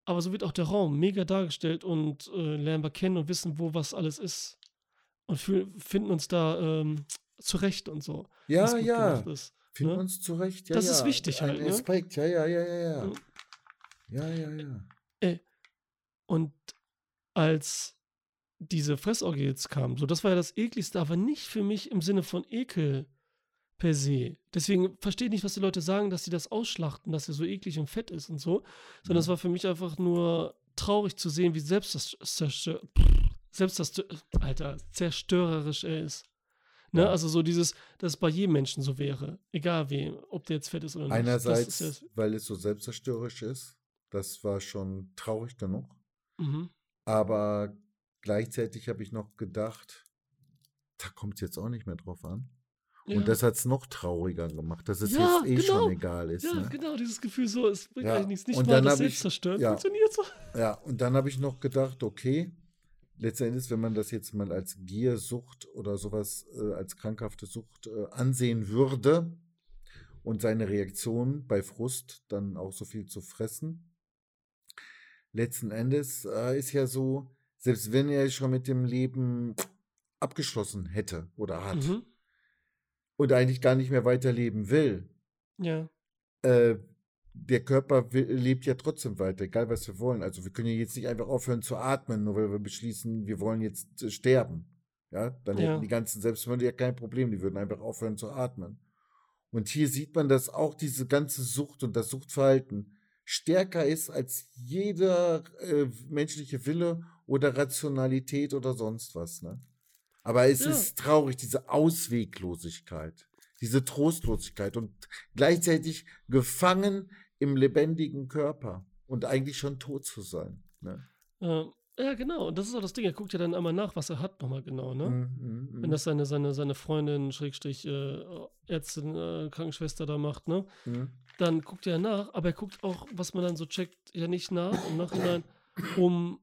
Aber so wird auch der Raum mega dargestellt und äh, lernen wir kennen und wissen, wo was alles ist. Und finden uns da ähm, zurecht und so. Ja, ja. Finden ne? uns zurecht. Ja, Das ja. ist wichtig Ein halt, ne? Aspekt, ja, ja, ja, ja, ja. Mhm. Ja, ja, ja. Und als diese Fressorgie jetzt kam, so das war ja das ekligste, aber nicht für mich im Sinne von Ekel per se. Deswegen verstehe ich nicht, was die Leute sagen, dass sie das ausschlachten, dass er so eklig und fett ist und so, sondern es Ja. war für mich einfach nur traurig zu sehen, wie selbst das selbst das Alter zerstörerisch er ist. Ne? Ja. Also so dieses, dass es bei jedem Menschen so wäre, egal wem, ob der jetzt fett ist oder nicht. Einerseits, ja, weil es so selbstzerstörerisch ist. Das war schon traurig genug. mhm. Aber gleichzeitig habe ich noch gedacht, da kommt es jetzt auch nicht mehr drauf an. ja. Und das hat es noch trauriger gemacht, dass es Ja, jetzt eh genau. schon egal ist. Ja, ne? genau, dieses Gefühl so, es bringt Ja, eigentlich nichts. Nicht und mal dann das hab ich- Selbstzerstört ja. funktioniert so. Ja, und dann habe ich noch gedacht, okay, letztendlich, wenn man das jetzt mal als Giersucht oder sowas, äh, als krankhafte Sucht äh, ansehen würde und seine Reaktion bei Frust dann auch so viel zu fressen, letzten Endes äh, ist ja so, selbst wenn er schon mit dem Leben abgeschlossen hätte oder hat Mhm. und eigentlich gar nicht mehr weiterleben will, Ja. Der Körper lebt ja trotzdem weiter, egal was wir wollen. Also wir können ja jetzt nicht einfach aufhören zu atmen, nur weil wir beschließen, wir wollen jetzt äh, sterben. Ja, dann Ja. hätten die ganzen Selbstmörder ja kein Problem, die würden einfach aufhören zu atmen. Und hier sieht man, dass auch diese ganze Sucht und das Suchtverhalten stärker ist als jeder äh, menschliche Wille oder Rationalität oder sonst was. Ne? Aber es Ja. ist traurig, diese Ausweglosigkeit, diese Trostlosigkeit und gleichzeitig gefangen im lebendigen Körper und eigentlich schon tot zu sein. Ne? Ähm, ja, genau. Und das ist auch das Ding. Er guckt ja dann einmal nach, was er hat, nochmal genau, ne? Mm, mm, Wenn mm, das seine, seine, seine Freundin, Schrägstrich, äh, Ärztin, äh, Krankenschwester da macht, ne? mm. Dann guckt er nach, aber er guckt auch, was man dann so checkt, ja nicht nach im Nachhinein, [clears throat] um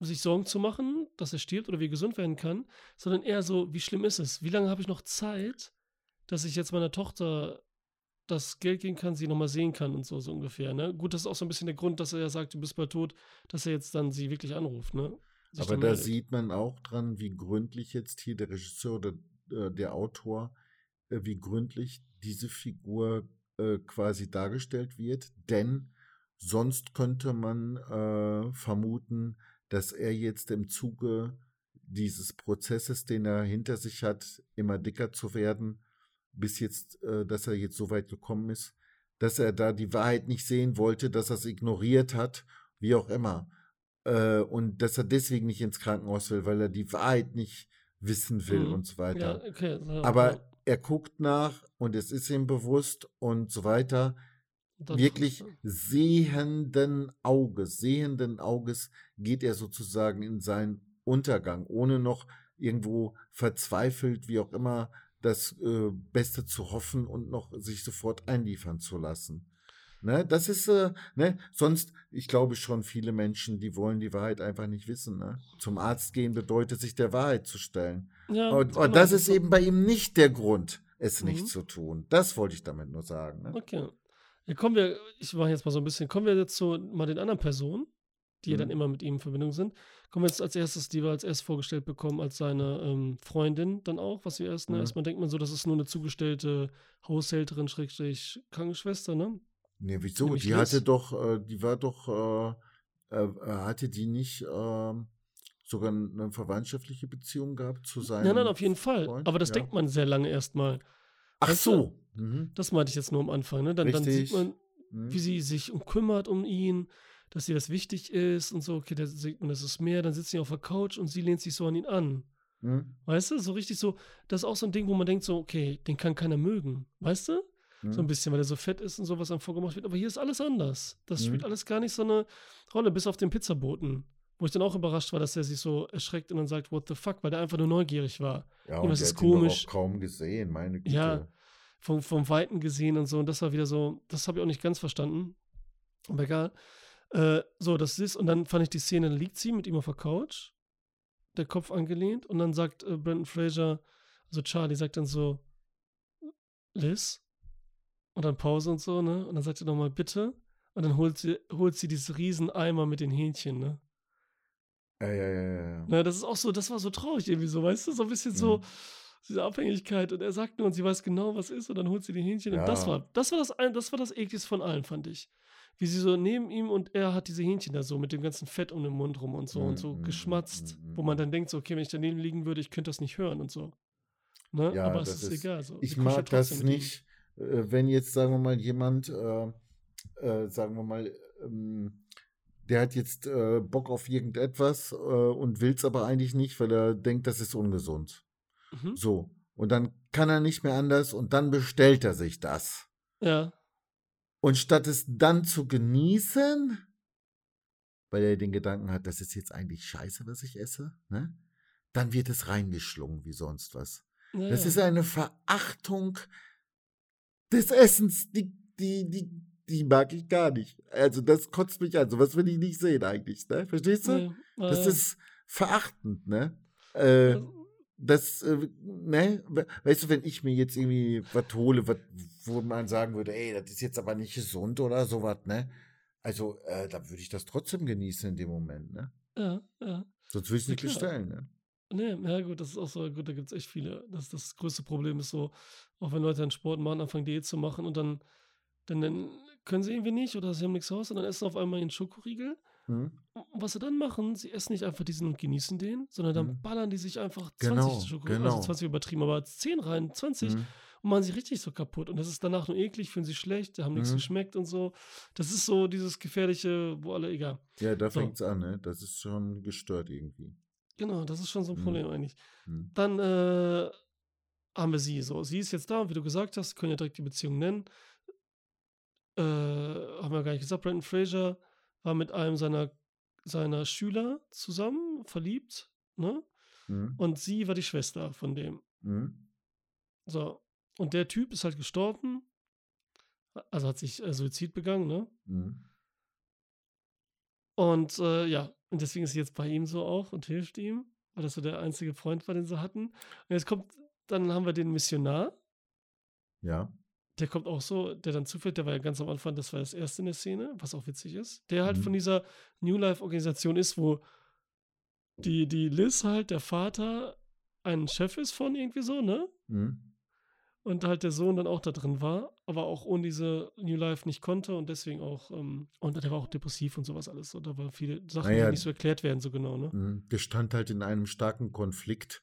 sich Sorgen zu machen, dass er stirbt oder wie er gesund werden kann, sondern eher so, wie schlimm ist es? Wie lange habe ich noch Zeit, dass ich jetzt meiner Tochter das Geld geben kann, sie nochmal sehen kann und so, so ungefähr. Ne? Gut, das ist auch so ein bisschen der Grund, dass er ja sagt, du bist bald tot, dass er jetzt dann sie wirklich anruft. Ne? Sich Aber da meldet. sieht man auch dran, wie gründlich jetzt hier der Regisseur oder äh, der Autor, äh, wie gründlich diese Figur äh, quasi dargestellt wird. Denn sonst könnte man äh, vermuten, dass er jetzt im Zuge dieses Prozesses, den er hinter sich hat, immer dicker zu werden, bis jetzt, äh, dass er jetzt so weit gekommen ist, dass er da die Wahrheit nicht sehen wollte, dass er es ignoriert hat, wie auch immer. Äh, und dass er deswegen nicht ins Krankenhaus will, weil er die Wahrheit nicht wissen will Mhm. und so Ja, weiter. okay. Ja, Aber ja. er guckt nach und es ist ihm bewusst und so weiter. Dann- Wirklich sehenden Auges, sehenden Auges geht er sozusagen in seinen Untergang, ohne noch irgendwo verzweifelt, wie auch immer, das äh, Beste zu hoffen und noch sich sofort einliefern zu lassen. Ne, das ist, äh, ne, sonst, ich glaube schon, viele Menschen, die wollen die Wahrheit einfach nicht wissen. Ne? Zum Arzt gehen bedeutet, sich der Wahrheit zu stellen. Ja, Und, genau, und das ist eben bei ihm nicht der Grund, es Mhm. nicht zu tun. Das wollte ich damit nur sagen. Ne? Okay. Ja, kommen wir, ich mache jetzt mal so ein bisschen, kommen wir jetzt zu mal den anderen Personen, die ja dann Mhm. immer mit ihm in Verbindung sind. Kommen wir jetzt als erstes, die wir als erstes vorgestellt bekommen, als seine ähm, Freundin dann auch, was wir erst, ne? Mhm. Erstmal denkt man so, das ist nur eine zugestellte Haushälterin, Schrägstrich Krankenschwester, ne? Nee, wieso? Nämlich Die hatte doch, äh, die war doch, äh, äh, hatte die nicht ähm, sogar eine verwandtschaftliche Beziehung gehabt zu seinem Nein, nein, auf jeden Fall. Freund? Aber das Ja. denkt man sehr lange erstmal. Ach weißt du? so. Mhm. Das meinte ich jetzt nur am Anfang, ne? Dann, dann sieht man, Mhm. wie sie sich um kümmert um ihn, dass ihr das wichtig ist und so, okay, da sieht man, das ist mehr, dann sitzt sie auf der Couch und sie lehnt sich so an ihn an. Mhm. Weißt du, so richtig so, das ist auch so ein Ding, wo man denkt so, okay, den kann keiner mögen, weißt du? So ein Mhm. bisschen, weil er so fett ist und sowas dann vorgemacht wird. Aber hier ist alles anders. Das Mhm. spielt alles gar nicht so eine Rolle, bis auf den Pizzaboten. Wo ich dann auch überrascht war, dass er sich so erschreckt und dann sagt, what the fuck, weil der einfach nur neugierig war. Ja, und ist der es hat ihn komisch. auch kaum gesehen, meine Güte. Ja. vom, vom Weiten gesehen und so. Und das war wieder so, das habe ich auch nicht ganz verstanden. Aber egal. Äh, so, das ist, und dann fand ich die Szene, da liegt sie mit ihm auf der Couch, der Kopf angelehnt, und dann sagt äh, Brandon Fraser, also Charlie sagt dann so, Liz, und dann Pause und so, ne? Und dann sagt er nochmal, bitte. Und dann holt sie, holt sie diese riesen Eimer mit den Hähnchen, ne? Ja, ja, ja, ja, ja. Ne, das ist auch so, das war so traurig irgendwie so, weißt du, so ein bisschen so Mhm. diese Abhängigkeit und er sagt nur und sie weiß genau, was ist und dann holt sie die Hähnchen und das Ja. war, das war das, ein- das war das ekligste von allen, fand ich. Wie sie so neben ihm und er hat diese Hähnchen da so mit dem ganzen Fett um den Mund rum und so und so Mm, mm, geschmatzt, mm, mm, wo man mm. dann denkt, so, okay, wenn ich daneben liegen würde, ich könnte das nicht hören und so. Ne? Ja, Aber es ist, ist- egal. So. Ich kuschelt mag das nicht, äh, wenn jetzt, sagen wir mal, jemand, äh, äh, sagen wir mal, ähm, der hat jetzt äh, Bock auf irgendetwas äh, und will es aber eigentlich nicht, weil er denkt, das ist ungesund. Mhm. So. Und dann kann er nicht mehr anders und dann bestellt er sich das. Ja, Und statt es dann zu genießen, weil er den Gedanken hat, das ist jetzt eigentlich scheiße, was ich esse, ne? dann wird es reingeschlungen wie sonst was. ja, Das ja. ist eine Verachtung des Essens, die, die, die, die mag ich gar nicht. Also das kotzt mich an. Sowas will ich nicht sehen eigentlich, ne? Verstehst du? Ja, Das ist verachtend, ne? Äh, Also, das, äh, ne? We- Weißt du, wenn ich mir jetzt irgendwie was hole, wat, wo man sagen würde, ey, das ist jetzt aber nicht gesund oder sowas, ne? Also, äh, da würde ich das trotzdem genießen in dem Moment, ne? ja, ja. Sonst würde ich es Ja, nicht klar. bestellen, ne? Nee, ja gut, das ist auch so, gut, da gibt es echt viele. Das, das größte Problem ist so, auch wenn Leute dann Sport machen, anfangen Diät zu machen und dann, dann, dann können sie irgendwie nicht oder sie haben nichts aus und dann essen auf einmal ihren Schokoriegel. Hm? Und was sie dann machen, sie essen nicht einfach diesen und genießen den, sondern dann Mhm. ballern die sich einfach 20 Genau, Schokoriegel, genau. also 20 übertrieben, aber 10 rein, 20 Hm? und machen sie richtig so kaputt. Und das ist danach nur eklig, fühlen sich schlecht, haben nichts Mhm. geschmeckt und so. Das ist so dieses gefährliche, wo alle, egal. Ja, da So. fängt's an, ne? Das ist schon gestört irgendwie. Genau, das ist schon so ein Mhm. Problem eigentlich. Hm. Dann äh, haben wir sie so. Sie ist jetzt da und wie du gesagt hast, können ja direkt die Beziehung nennen. Äh, haben wir gar nicht gesagt. Brandon Fraser war mit einem seiner, seiner Schüler zusammen, verliebt, ne? Hm? Und sie war die Schwester von dem. Hm? So. Und der Typ ist halt gestorben. Also hat sich äh, Suizid begangen, ne? Hm? Und äh, ja, und deswegen ist sie jetzt bei ihm so auch und hilft ihm, weil das so der einzige Freund war, den sie hatten. Und jetzt kommt, dann haben wir den Missionar. Ja. Der kommt auch so, der dann zufällt, der war ja ganz am Anfang, das war das erste in der Szene, was auch witzig ist. Der halt Mhm. von dieser New Life-Organisation ist, wo die, die Liz halt, der Vater, ein Chef ist von irgendwie so, ne? Hm? Und halt der Sohn dann auch da drin war, aber auch ohne diese New Life nicht konnte und deswegen auch, ähm, und der war auch depressiv und sowas alles. So, da waren viele Sachen, Naja. die nicht so erklärt werden, so genau, ne? Hm? Der stand halt in einem starken Konflikt.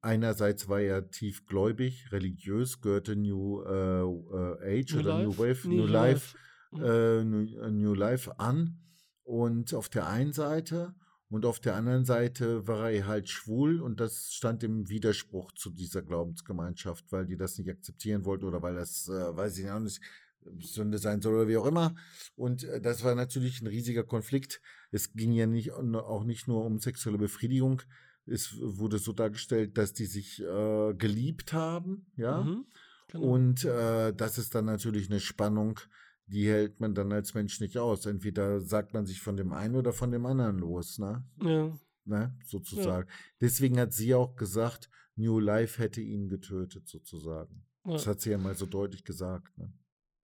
Einerseits war er tiefgläubig, religiös, gehörte New äh, äh, Age New oder New Life? Wave, Nee, New New Life, Mhm. äh, New, äh, New Life an. Und auf der einen Seite und auf der anderen Seite war er halt schwul und das stand im Widerspruch zu dieser Glaubensgemeinschaft, weil die das nicht akzeptieren wollten oder weil das, äh, weiß ich auch nicht, Sünde sein soll oder wie auch immer. Und äh, das war natürlich ein riesiger Konflikt. Es ging ja nicht, auch nicht nur um sexuelle Befriedigung. Es wurde so dargestellt, dass die sich äh, geliebt haben, ja. Mhm, genau. Und äh, das ist dann natürlich eine Spannung, die hält man dann als Mensch nicht aus. Entweder sagt man sich von dem einen oder von dem anderen los, ne? ja, ne? Sozusagen. Deswegen hat sie auch gesagt, New Life hätte ihn getötet, sozusagen. ja. Das hat sie ja mal so deutlich gesagt, ne?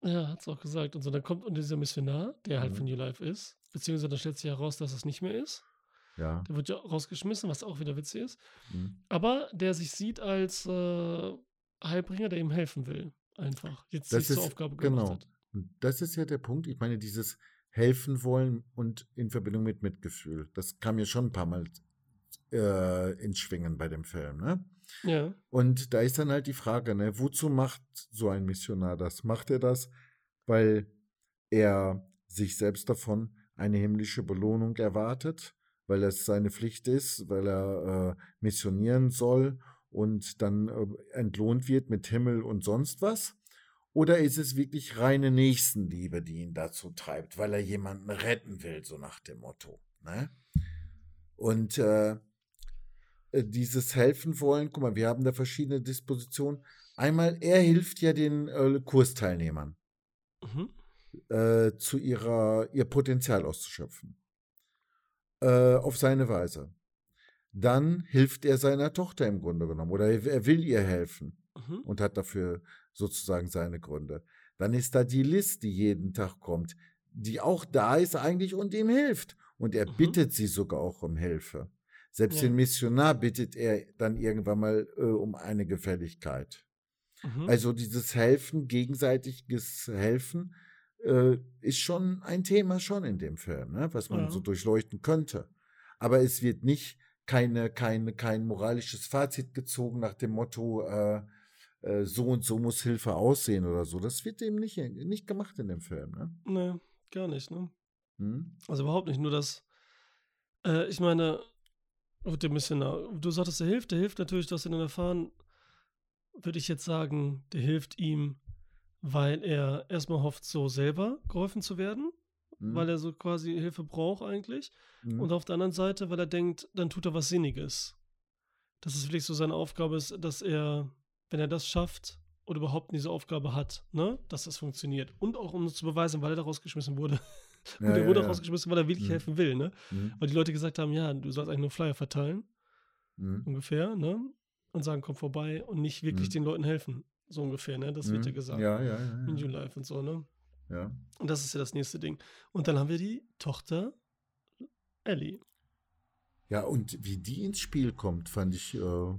Ja, hat's auch gesagt. Und so, dann kommt und dieser Missionar, der halt Mhm. von New Life ist, beziehungsweise dann stellt sich heraus, dass es nicht mehr ist. Ja. Der wird ja rausgeschmissen, was auch wieder witzig ist. Mhm. Aber der sich sieht als äh, Heilbringer, der ihm helfen will. Einfach. Jetzt Das sich zur ist- Aufgabe gemacht genau. hat. Und das ist ja der Punkt. Ich meine, dieses helfen wollen und in Verbindung mit Mitgefühl. Das kam ja schon ein paar Mal äh, ins Schwingen bei dem Film, ne? Ja. Und da ist dann halt die Frage, ne, wozu macht so ein Missionar das? Macht er das, weil er sich selbst davon eine himmlische Belohnung erwartet, weil es seine Pflicht ist, weil er äh, missionieren soll und dann äh, entlohnt wird mit Himmel und sonst was? Oder ist es wirklich reine Nächstenliebe, die ihn dazu treibt, weil er jemanden retten will, so nach dem Motto? Ne? Und äh, äh, dieses Helfen wollen, guck mal, wir haben da verschiedene Dispositionen. Einmal, er hilft ja den äh, Kursteilnehmern Mhm. äh, zu ihrer, ihr Potenzial auszuschöpfen. Äh, auf seine Weise. Dann hilft er seiner Tochter im Grunde genommen oder er, will ihr helfen Mhm. und hat dafür sozusagen seine Gründe. Dann ist da die Liz, die jeden Tag kommt, die auch da ist eigentlich und ihm hilft. Und er Mhm. bittet sie sogar auch um Hilfe. Selbst Ja. den Missionar bittet er dann irgendwann mal äh, um eine Gefälligkeit. Mhm. Also dieses Helfen, gegenseitiges Helfen, äh, ist schon ein Thema schon in dem Film, ne? was man Ja. so durchleuchten könnte. Aber es wird nicht keine, keine, kein moralisches Fazit gezogen nach dem Motto, äh, äh, so und so muss Hilfe aussehen oder so. Das wird eben nicht, nicht gemacht in dem Film. Ne? Nee, gar nicht, ne? Hm? Also überhaupt nicht. Nur das, äh, ich meine, der Missionar, du sagtest, der hilft, der hilft natürlich, hast ihn dann erfahren, würde ich jetzt sagen, der hilft ihm, weil er erstmal hofft, so selber geholfen zu werden, Hm? weil er so quasi Hilfe braucht eigentlich. Hm? Und auf der anderen Seite, weil er denkt, dann tut er was Sinniges. Dass es wirklich so seine Aufgabe ist, dass er, wenn er das schafft oder überhaupt diese Aufgabe hat, ne, dass das funktioniert. Und auch um es zu beweisen, weil er da rausgeschmissen wurde. [laughs] Und Ja, er ja, wurde ja. rausgeschmissen, weil er wirklich Mhm. helfen will, ne? Hm? Weil die Leute gesagt haben, ja, du sollst eigentlich nur Flyer verteilen, Hm? ungefähr, ne? Und sagen, komm vorbei und nicht wirklich Mhm. den Leuten helfen. So ungefähr, ne? Das wird ja gesagt. Ja, ja, ja. In New ja. Life und so, ne? ja. Und das ist ja das nächste Ding. Und dann haben wir die Tochter Ellie. Ja, und wie die ins Spiel kommt, fand ich äh,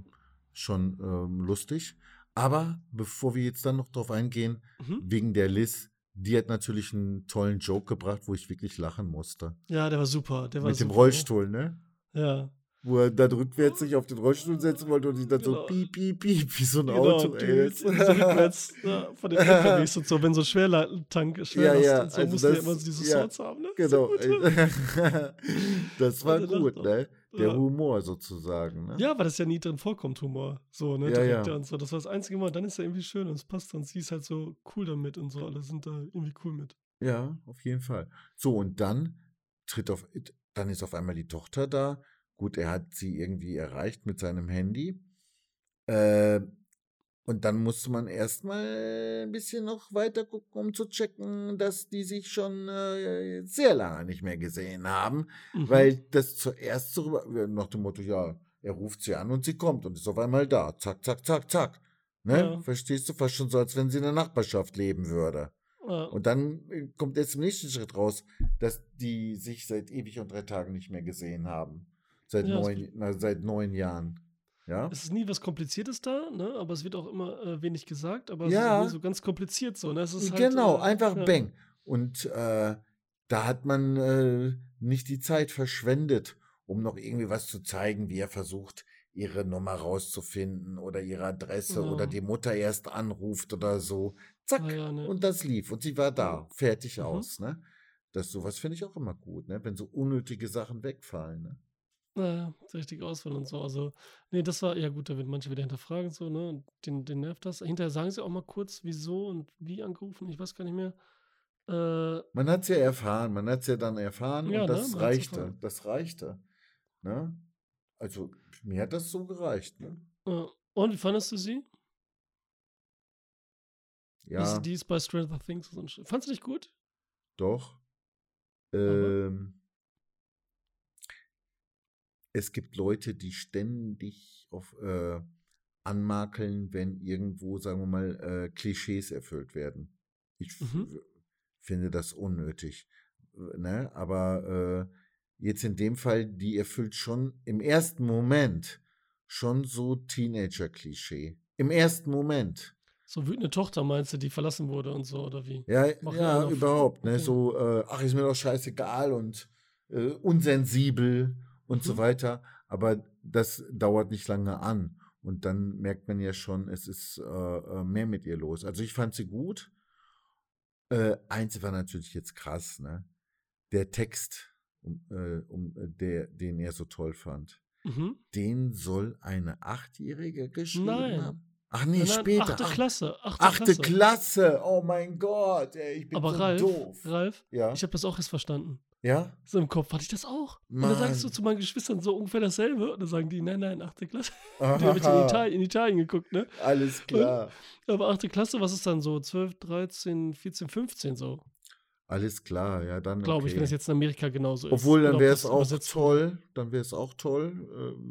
schon ähm, lustig. Aber bevor wir jetzt dann noch drauf eingehen, Mhm. wegen der Liz, die hat natürlich einen tollen Joke gebracht, wo ich wirklich lachen musste. Ja, der war super. Der war Mit dem super, Rollstuhl, ne? Ne? Ja. Wo er dann rückwärts sich auf den Rollstuhl setzen wollte und die dann Genau. so piep, piep, piep, wie so ein Genau, Auto. ey. so rückwärts ja, von den LKWs und so, wenn so Schwertank, Schwerlast ja, und so, also musste er immer so diese ja, Swords haben, ne? Genau. Ey. [laughs] das war Und gut, ne? Der Ja. Humor sozusagen, ne? Ja, weil das ja nie drin vorkommt, Humor. So, ne? Ja, Direkt ja. und so. Das war das einzige Mal. Dann ist er irgendwie schön und es passt dann. Sie ist halt so cool damit und so. Alle sind da irgendwie cool mit. Ja, auf jeden Fall. So, und dann tritt auf, dann ist auf einmal die Tochter da. Gut, er hat sie irgendwie erreicht mit seinem Handy. Äh, und dann musste man erstmal ein bisschen noch weiter gucken, um zu checken, dass die sich schon äh, sehr lange nicht mehr gesehen haben. Mhm. Weil das zuerst so rüber, nach dem Motto, ja, er ruft sie an und sie kommt und ist auf einmal da. Zack, zack, zack, zack. Ne? Ja. Verstehst du? Fast schon so, als wenn sie in der Nachbarschaft leben würde. Ja. Und dann äh, kommt jetzt im nächsten Schritt raus, dass die sich seit ewig und drei Tagen nicht mehr gesehen haben. Seit, Ja, neun, na, seit neun Jahren. Ja? Es ist nie was Kompliziertes da, ne? Aber es wird auch immer äh, wenig gesagt, aber Ja. es ist nie so ganz kompliziert so, ne? Es ist halt, genau, äh, einfach ja. bang. Und äh, da hat man äh, nicht die Zeit verschwendet, um noch irgendwie was zu zeigen, wie er versucht, ihre Nummer rauszufinden oder ihre Adresse Ja. oder die Mutter erst anruft oder so. Zack. Ah, ja, ne? Und das lief. Und sie war da, fertig Mhm. aus. Ne? Das sowas finde ich auch immer gut, ne? wenn so unnötige Sachen wegfallen. Ne? Naja, richtig Auswahl und so. Also, nee, das war, ja gut, da wird manche wieder hinterfragen, so, ne? Und den, den nervt das. Hinterher sagen sie auch mal kurz, wieso und wie angerufen, ich weiß gar nicht mehr. Äh, Man hat es ja erfahren, man hat es ja dann erfahren Ja, und ne, das hat's reichte. Das reichte. Ne? Also mir hat das so gereicht. Ne? äh, und wie fandest du sie? Ja, die ist bei Stranger Things. Fandst du dich gut? doch. Ähm, es gibt Leute, die ständig auf äh, anmakeln, wenn irgendwo, sagen wir mal, äh, Klischees erfüllt werden. Ich Mhm. finde das unnötig. Ne? Aber äh, jetzt in dem Fall, die erfüllt schon im ersten Moment schon so Teenager-Klischee. Im ersten Moment. So wütende Tochter meinst du, die verlassen wurde und so, oder wie? Ja, Mach ja, überhaupt. Ne? okay. So, äh, ach, ist mir doch scheißegal und äh, unsensibel und so Mhm. weiter. Aber das dauert nicht lange an. Und dann merkt man ja schon, es ist äh, äh, mehr mit ihr los. Also ich fand sie gut. Äh, eins war natürlich jetzt krass, ne? Der Text, um, äh, um, äh, der, den er so toll fand. Mhm. Den soll eine Achtjährige geschrieben Nein. haben. Ach nee, Nein, später. Achte Ach, Klasse. Achte, achte Klasse. Klasse. Oh mein Gott, ey, ich bin Aber so Ralf, doof. Ralf, Ja. ich habe das auch erst verstanden. ja? So im Kopf hatte ich das auch. Und dann sagst du Mann. zu meinen Geschwistern so ungefähr dasselbe. Und dann sagen die, nein, nein, achte Klasse. [laughs] Die haben jetzt in Italien, in Italien geguckt, ne? Alles klar. Aber achte Klasse, was ist dann so? 12, 13, 14, 15 so. Alles klar, ja, dann. Glaube ich, wenn okay. das jetzt in Amerika genauso ist. Obwohl, dann wäre es auch toll. Dann wäre es auch toll.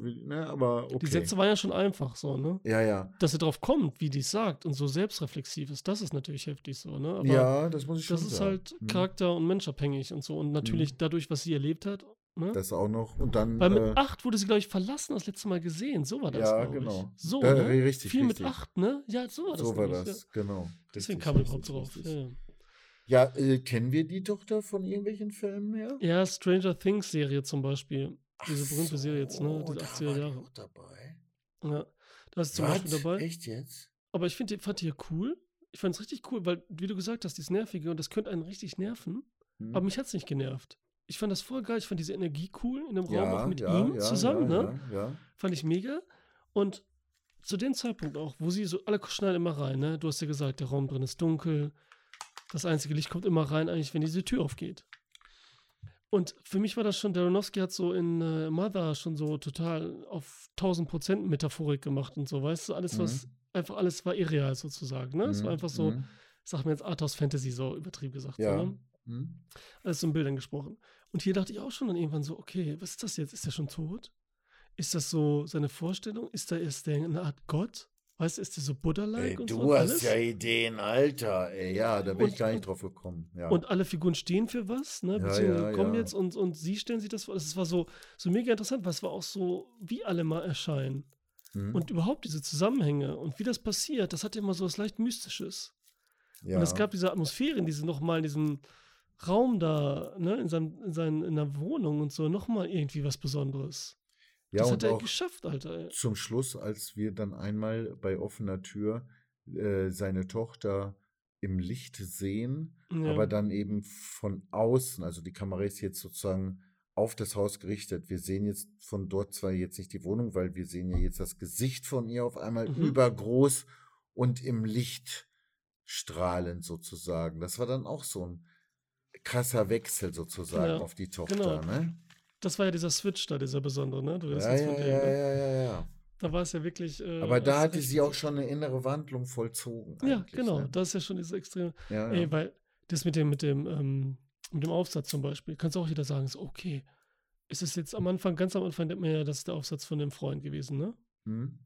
Äh, ne, aber okay. Die Sätze waren ja schon einfach so, ne? ja, ja. Dass er drauf kommt, wie die es sagt und so selbstreflexiv ist, das ist natürlich heftig so, ne? Aber ja, das muss ich schon das ist sagen. halt Hm, charakter- und menschabhängig und so. Und natürlich Mhm. dadurch, was sie erlebt hat, ne? Das auch noch. Und dann. Weil mit äh, acht wurde sie, glaube ich, verlassen, das letzte Mal gesehen. So war das, Ja, genau. Ich. So, Da- ne? richtig, Viel richtig. mit acht, ne? Ja, so war das. so war das, Ja. genau. Deswegen Richtig, kam ich drauf. richtig. Ja, ja. Ja, äh, kennen wir die Tochter von irgendwelchen Filmen her? ja, Stranger Things Serie zum Beispiel. Ach Diese berühmte Serie jetzt, ne? so, da 80er war die Jahre. auch dabei. Ja. Da ist sie zum Was? Beispiel dabei. Echt jetzt? Aber ich find, die- fand die ja cool. Ich fand es richtig cool, weil, wie du gesagt hast, dieses Nervige und das könnte einen richtig nerven. Hm? Aber mich hat es nicht genervt. Ich fand das voll geil. Ich fand diese Energie cool in dem Raum, ja, auch mit ja, ihm ja, zusammen, ne? Ja, ja. Fand ich mega. Und zu dem Zeitpunkt auch, wo sie so, alle schneiden immer rein, ne? Du hast ja gesagt, der Raum drin ist dunkel. Das einzige Licht kommt immer rein, eigentlich, wenn diese Tür aufgeht. Und für mich war das schon, Daronowski hat so in äh, Mother schon so total auf 1000 Prozent Metaphorik gemacht und so, weißt du, alles, was, einfach alles war irreal sozusagen, ne? Es war Mhm, einfach so, mhm. sag mir jetzt Arthouse Fantasy so übertrieben gesagt, Ja. so, ne? Hm? alles so in Bildern gesprochen. Und hier dachte ich auch schon dann irgendwann so, okay, was ist das jetzt? Ist er schon tot? Ist das so seine Vorstellung? Ist da der eine Art Gott? Weißt du, ist der so Ey, Buddha-like und du so? hast alles? ja Ideen, Alter. Ey, ja, da bin ich Und- gar nicht drauf gekommen. Ja. Und alle Figuren stehen für was, ne? Beziehungsweise ja, kommen ja. jetzt und, und sie stellen sich das vor. Das war so, so mega interessant, weil es war auch so, wie alle mal erscheinen. Hm? Und überhaupt diese Zusammenhänge und wie das passiert, das hat ja immer so was leicht Mystisches. Und es gab diese Atmosphäre in diesem nochmal in diesem Raum da, ne, in, seinem, in, seinen, in der Wohnung und so, nochmal irgendwie was Besonderes. Ja, das hat er geschafft, Alter. zum Schluss, als wir dann einmal bei offener Tür äh, seine Tochter im Licht sehen, Ja. aber dann eben von außen, also die Kamera ist jetzt sozusagen auf das Haus gerichtet. Wir sehen jetzt von dort zwar jetzt nicht die Wohnung, weil wir sehen ja jetzt das Gesicht von ihr auf einmal Mhm. übergroß und im Licht strahlend sozusagen. Das war dann auch so ein krasser Wechsel sozusagen Ja, auf die Tochter, genau. ne? Das war ja dieser Switch da, dieser besondere, ne? Du redest Ja, jetzt ja, von dem, ja, ne? ja, ja, ja. Da war es ja wirklich. Äh, Aber da hatte sie auch schon eine innere Wandlung vollzogen. Ja, genau. Ne? Das ist ja schon dieses extreme. Ja, Ey, ja. weil das mit dem, mit dem, ähm, mit dem Aufsatz zum Beispiel, kannst du auch wieder sagen, so, okay, ist es jetzt am Anfang, ganz am Anfang denkt man ja, das ist der Aufsatz von dem Freund gewesen, ne? Hm?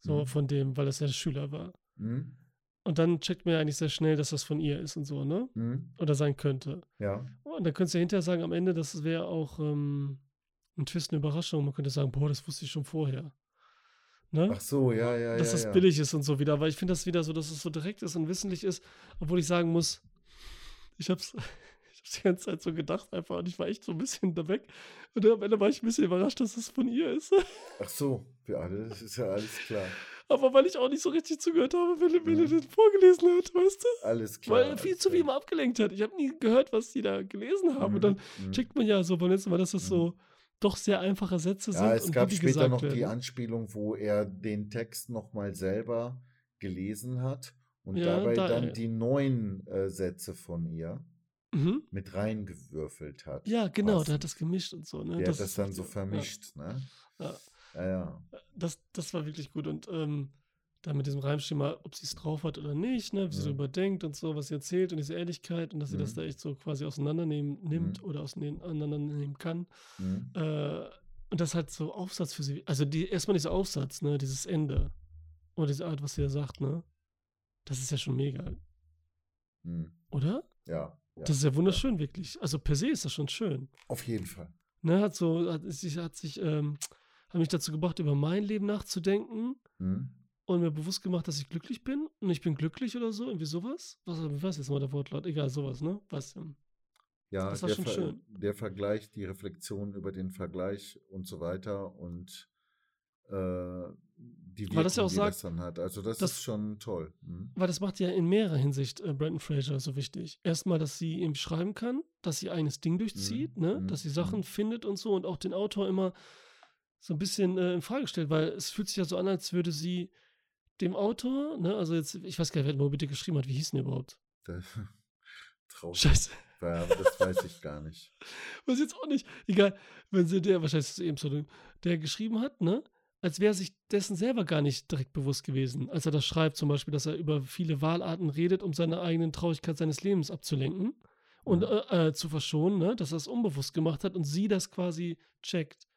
So Mhm. von dem, weil das ja der Schüler war. Hm? Und dann checkt man ja eigentlich sehr schnell, dass das von ihr ist und so, ne? Hm? Oder sein könnte. Ja. Und dann könntest du ja hinterher sagen, am Ende, das wäre auch ähm, ein Twist, eine Überraschung. Man könnte sagen, boah, das wusste ich schon vorher. Ne? Ach so, ja, ja, dass ja. das ja. billig ist und so wieder. Aber ich finde das wieder so, dass es so direkt ist und wissentlich ist, obwohl ich sagen muss, ich hab's, [laughs] ich hab's die ganze Zeit so gedacht einfach und ich war echt so ein bisschen da weg. Und am Ende war ich ein bisschen überrascht, dass es von ihr ist. Ach so, ja, das ist ja alles klar. Aber weil ich auch nicht so richtig zugehört habe, wenn, er Mhm. den vorgelesen hat, weißt du? Alles klar. Weil er viel zu viel immer abgelenkt hat. Ich habe nie gehört, was die da gelesen haben. Und dann Mhm, mhm. checkt man ja so beim letzten Mal, dass das Mhm. so doch sehr einfache Sätze sind. Ja, es gab später noch werden. die Anspielung, wo er den Text nochmal selber gelesen hat und Ja, dabei da, dann äh, die neuen äh, Sätze von ihr Mhm. mit reingewürfelt hat. Ja, genau, der Passend. hat das gemischt und so. Ne? Der hat das dann so ja. vermischt, ne? Ja. Ja, ja. das, das war wirklich gut. Und ähm, da mit diesem Reimschema, ob sie es drauf hat oder nicht, ne, wie sie Mhm. darüber denkt und so, was sie erzählt und diese Ehrlichkeit und dass sie das Mhm. da echt so quasi auseinandernehmen nimmt Mhm. oder auseinandernehmen kann. Mhm. Äh, und das halt so Aufsatz für sie. Also die, erstmal dieser Aufsatz, ne, dieses Ende. Und diese Art, was sie da sagt, ne? Das ist ja schon mega, Mhm. oder? Ja, ja. Das ist ja wunderschön, wirklich. Also per se ist das schon schön. Auf jeden Fall. Ne, hat so, hat sich, hat sich, ähm, hat mich dazu gebracht, über mein Leben nachzudenken Mhm. und mir bewusst gemacht, dass ich glücklich bin und ich bin glücklich oder so, irgendwie sowas. Was, was ist jetzt mal der Wortlaut? Egal, sowas, ne? Was? ähm, Ja, Das war der, schon Ver schön. der Vergleich, die Reflexion über den Vergleich und so weiter und äh, die Wirkung, Weil das ja auch die sagt, das dann hat. Also das, dass- ist schon toll. Mhm. Weil das macht ja in mehrerer Hinsicht äh, Brandon Fraser so wichtig. Erstmal, dass sie eben schreiben kann, dass sie eigenes Ding durchzieht, Mhm, ne? mhm, dass sie Sachen mhm. findet und so und auch den Autor immer so ein bisschen äh, in Frage stellt, weil es fühlt sich ja so an, als würde sie dem Autor, ne, also jetzt, ich weiß gar nicht, wer Moby Dick geschrieben hat, wie hieß denn überhaupt? [laughs] Traurig. Scheiße. Ja, das weiß ich gar nicht. [laughs] Weiß jetzt auch nicht. Egal, wenn sie der, wahrscheinlich ist es eben Pseudonym, der geschrieben hat, ne? Als wäre sich dessen selber gar nicht direkt bewusst gewesen. Als er das schreibt, zum Beispiel, dass er über viele Wahlarten redet, um seine eigenen Traurigkeit seines Lebens abzulenken und äh, äh, zu verschonen, ne? Dass er es unbewusst gemacht hat und sie das quasi checkt.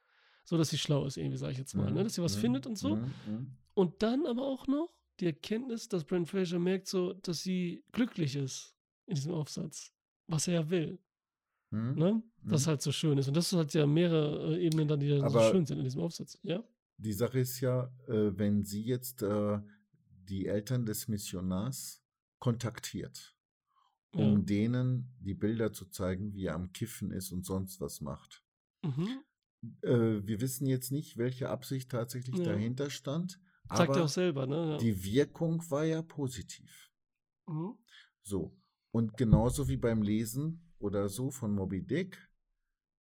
So dass sie schlau ist, irgendwie, sage ich jetzt mal, ne? Dass sie was Mhm, findet und so. mhm, mhm. Und dann aber auch noch die Erkenntnis, dass Brent Fraser merkt so, dass sie glücklich ist in diesem Aufsatz. Was er ja will. Mhm. Ne? Das Mhm. halt so schön ist. Und das hat ja mehrere äh, Ebenen dann, die dann so schön sind in diesem Aufsatz. Ja? Die Sache ist ja, äh, wenn sie jetzt äh, die Eltern des Missionars kontaktiert, um Ja. denen die Bilder zu zeigen, wie er am Kiffen ist und sonst was macht. Mhm. Äh, wir wissen jetzt nicht, welche Absicht tatsächlich Ja. dahinter stand, Sagt er aber auch selber, ne? Ja. die Wirkung war ja positiv. Mhm. So. Und genauso wie beim Lesen oder so von Moby Dick,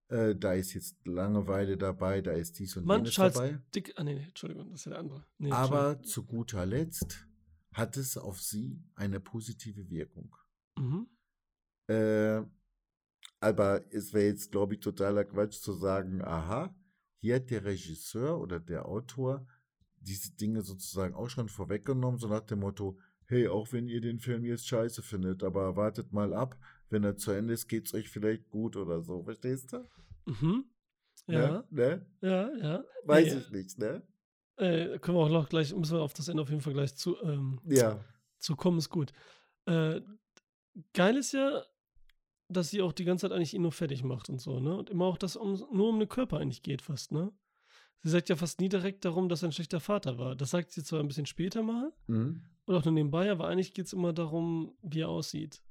äh, da ist jetzt Langeweile dabei, da ist dies und jenes Charles dabei. Dick. Ah, nee, nee, Entschuldigung, das ist ja der andere. Nee, Aber zu guter Letzt hat es auf sie eine positive Wirkung. Mhm. Äh, aber es wäre jetzt, glaube ich, totaler Quatsch zu sagen, aha, hier hat der Regisseur oder der Autor diese Dinge sozusagen auch schon vorweggenommen, so nach dem Motto, hey, auch wenn ihr den Film jetzt scheiße findet, aber wartet mal ab, wenn er zu Ende ist, geht's euch vielleicht gut oder so, verstehst du? Mhm. Ja, Ne? ne? ja, ja. Weiß Nee, ich nicht, ne? Äh, können wir auch noch gleich, müssen wir auf das Ende auf jeden Fall gleich zu, ähm, Ja. zu kommen, ist gut. Äh, geil ist ja, dass sie auch die ganze Zeit eigentlich ihn nur fertig macht und so, ne? Und immer auch, dass um, nur um den Körper eigentlich geht fast, ne? Sie sagt ja fast nie direkt darum, dass er ein schlechter Vater war. Das sagt sie zwar ein bisschen später mal, Mhm. oder auch nur nebenbei, aber eigentlich geht es immer darum, wie er aussieht.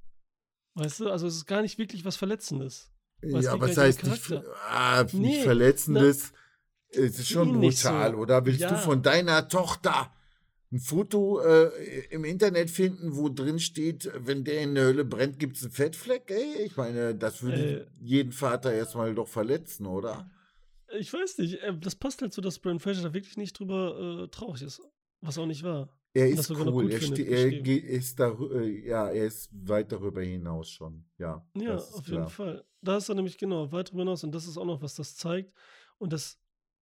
Weißt du, also es ist gar nicht wirklich was Verletzendes. Weiß Ja, was gar heißt nicht ah, nicht Nee, verletzendes? Es ist schon brutal, so. oder? Willst du Ja. von deiner Tochter ein Foto äh, im Internet finden, wo drin steht, wenn der in der Hölle brennt, gibt es einen Fettfleck? Ey, ich meine, das würde Äh. jeden Vater erstmal doch verletzen, oder? Ich weiß nicht, äh, das passt halt so, dass Brandon Fraser da wirklich nicht drüber äh, traurig ist. Was auch nicht war. Er ist cool, er, findet, er ist da, äh, ja, er ist weit darüber hinaus schon. Ja, Ja, auf klar. jeden Fall. Da ist er nämlich genau weit drüber hinaus und das ist auch noch, was das zeigt. Und dass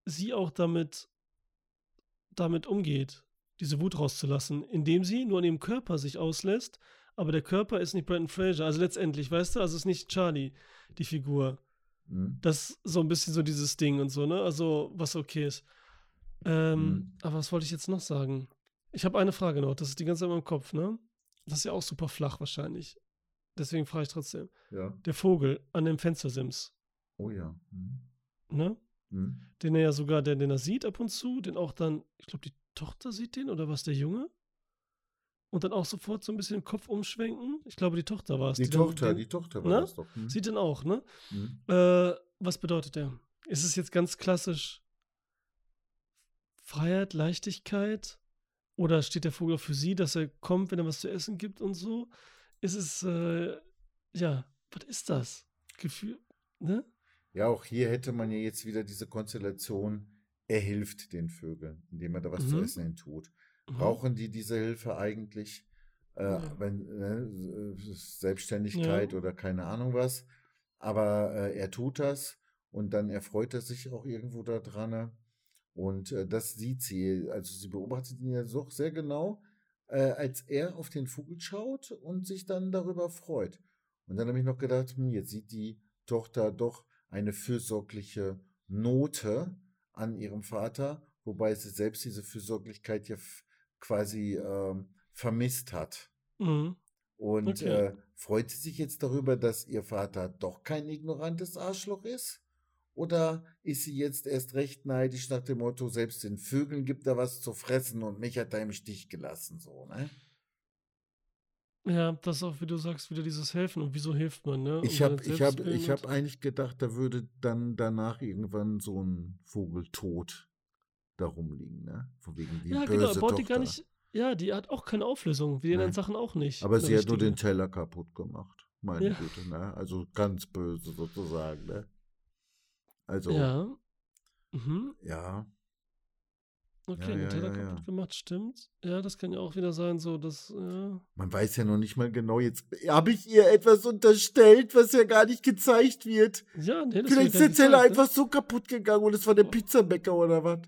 sie auch damit, damit umgeht, diese Wut rauszulassen, indem sie nur an ihrem Körper sich auslässt, aber der Körper ist nicht Brandon Fraser. Also letztendlich, weißt du, also es ist nicht Charlie, die Figur. Mhm. Das ist so ein bisschen so dieses Ding und so, ne? Also, was okay ist. Ähm, Mhm. Aber was wollte ich jetzt noch sagen? Ich habe eine Frage noch, das ist die ganze Zeit in meinem Kopf, ne? Das ist ja auch super flach wahrscheinlich. Deswegen frage ich trotzdem. Ja. Der Vogel an dem Fenstersims, Oh ja. Mhm. ne? Mhm. Den er ja sogar, den, den er sieht ab und zu, den auch dann, ich glaube, die Tochter sieht den oder was der Junge? Und dann auch sofort so ein bisschen den Kopf umschwenken. Ich glaube, die Tochter war es. Die dann Tochter, den, die Tochter war ne? das doch. Mhm. Sieht den auch, ne? Mhm. Äh, was bedeutet der? Ist es jetzt ganz klassisch Freiheit, Leichtigkeit? Oder steht der Vogel für sie, dass er kommt, wenn er was zu essen gibt und so? Ist es, äh, ja, was ist das? Gefühl, ne? Ja, auch hier hätte man ja jetzt wieder diese Konstellation, er hilft den Vögeln, indem er da was zu Mhm. essen tut. Mhm. Brauchen die diese Hilfe eigentlich? Äh, Ja. wenn, äh, Selbstständigkeit Ja. oder keine Ahnung was. Aber äh, er tut das und dann erfreut er sich auch irgendwo daran. ne? Und äh, das sieht sie. Also sie beobachtet ihn ja doch sehr genau, äh, als er auf den Vogel schaut und sich dann darüber freut. Und dann habe ich noch gedacht, hm, jetzt sieht die Tochter doch eine fürsorgliche Note an ihrem Vater, wobei sie selbst diese Fürsorglichkeit ja quasi ähm, vermisst hat. Mhm. Und Okay. äh, freut sie sich jetzt darüber, dass ihr Vater doch kein ignorantes Arschloch ist? Oder ist sie jetzt erst recht neidisch nach dem Motto, selbst den Vögeln gibt er was zu fressen und mich hat er im Stich gelassen, so, ne? Ja, das ist auch, wie du sagst, wieder dieses Helfen. Und wieso hilft man, ne? Ich habe ich hab, ich hab eigentlich gedacht, da würde dann danach irgendwann so ein Vogel tot darum liegen, ne? Von wegen die Ja, böse genau, er baut Tochter. die gar nicht. Ja, die hat auch keine Auflösung, wie in den. Sachen auch nicht. Aber sie hat nur den Teller kaputt gemacht. Meine Ja. Güte, ne? Also ganz böse sozusagen, ne? Also, Ja. Mhm. ja. Okay, Ja, Nutella ja, ja. kaputt gemacht, stimmt. Ja, das kann ja auch wieder sein, so dass, ja. Man weiß ja noch nicht mal genau, jetzt habe ich ihr etwas unterstellt, was ja gar nicht gezeigt wird. Ja, nee, das Vielleicht ist der Teller ne? einfach so kaputt gegangen und es war der Pizzabäcker oder was.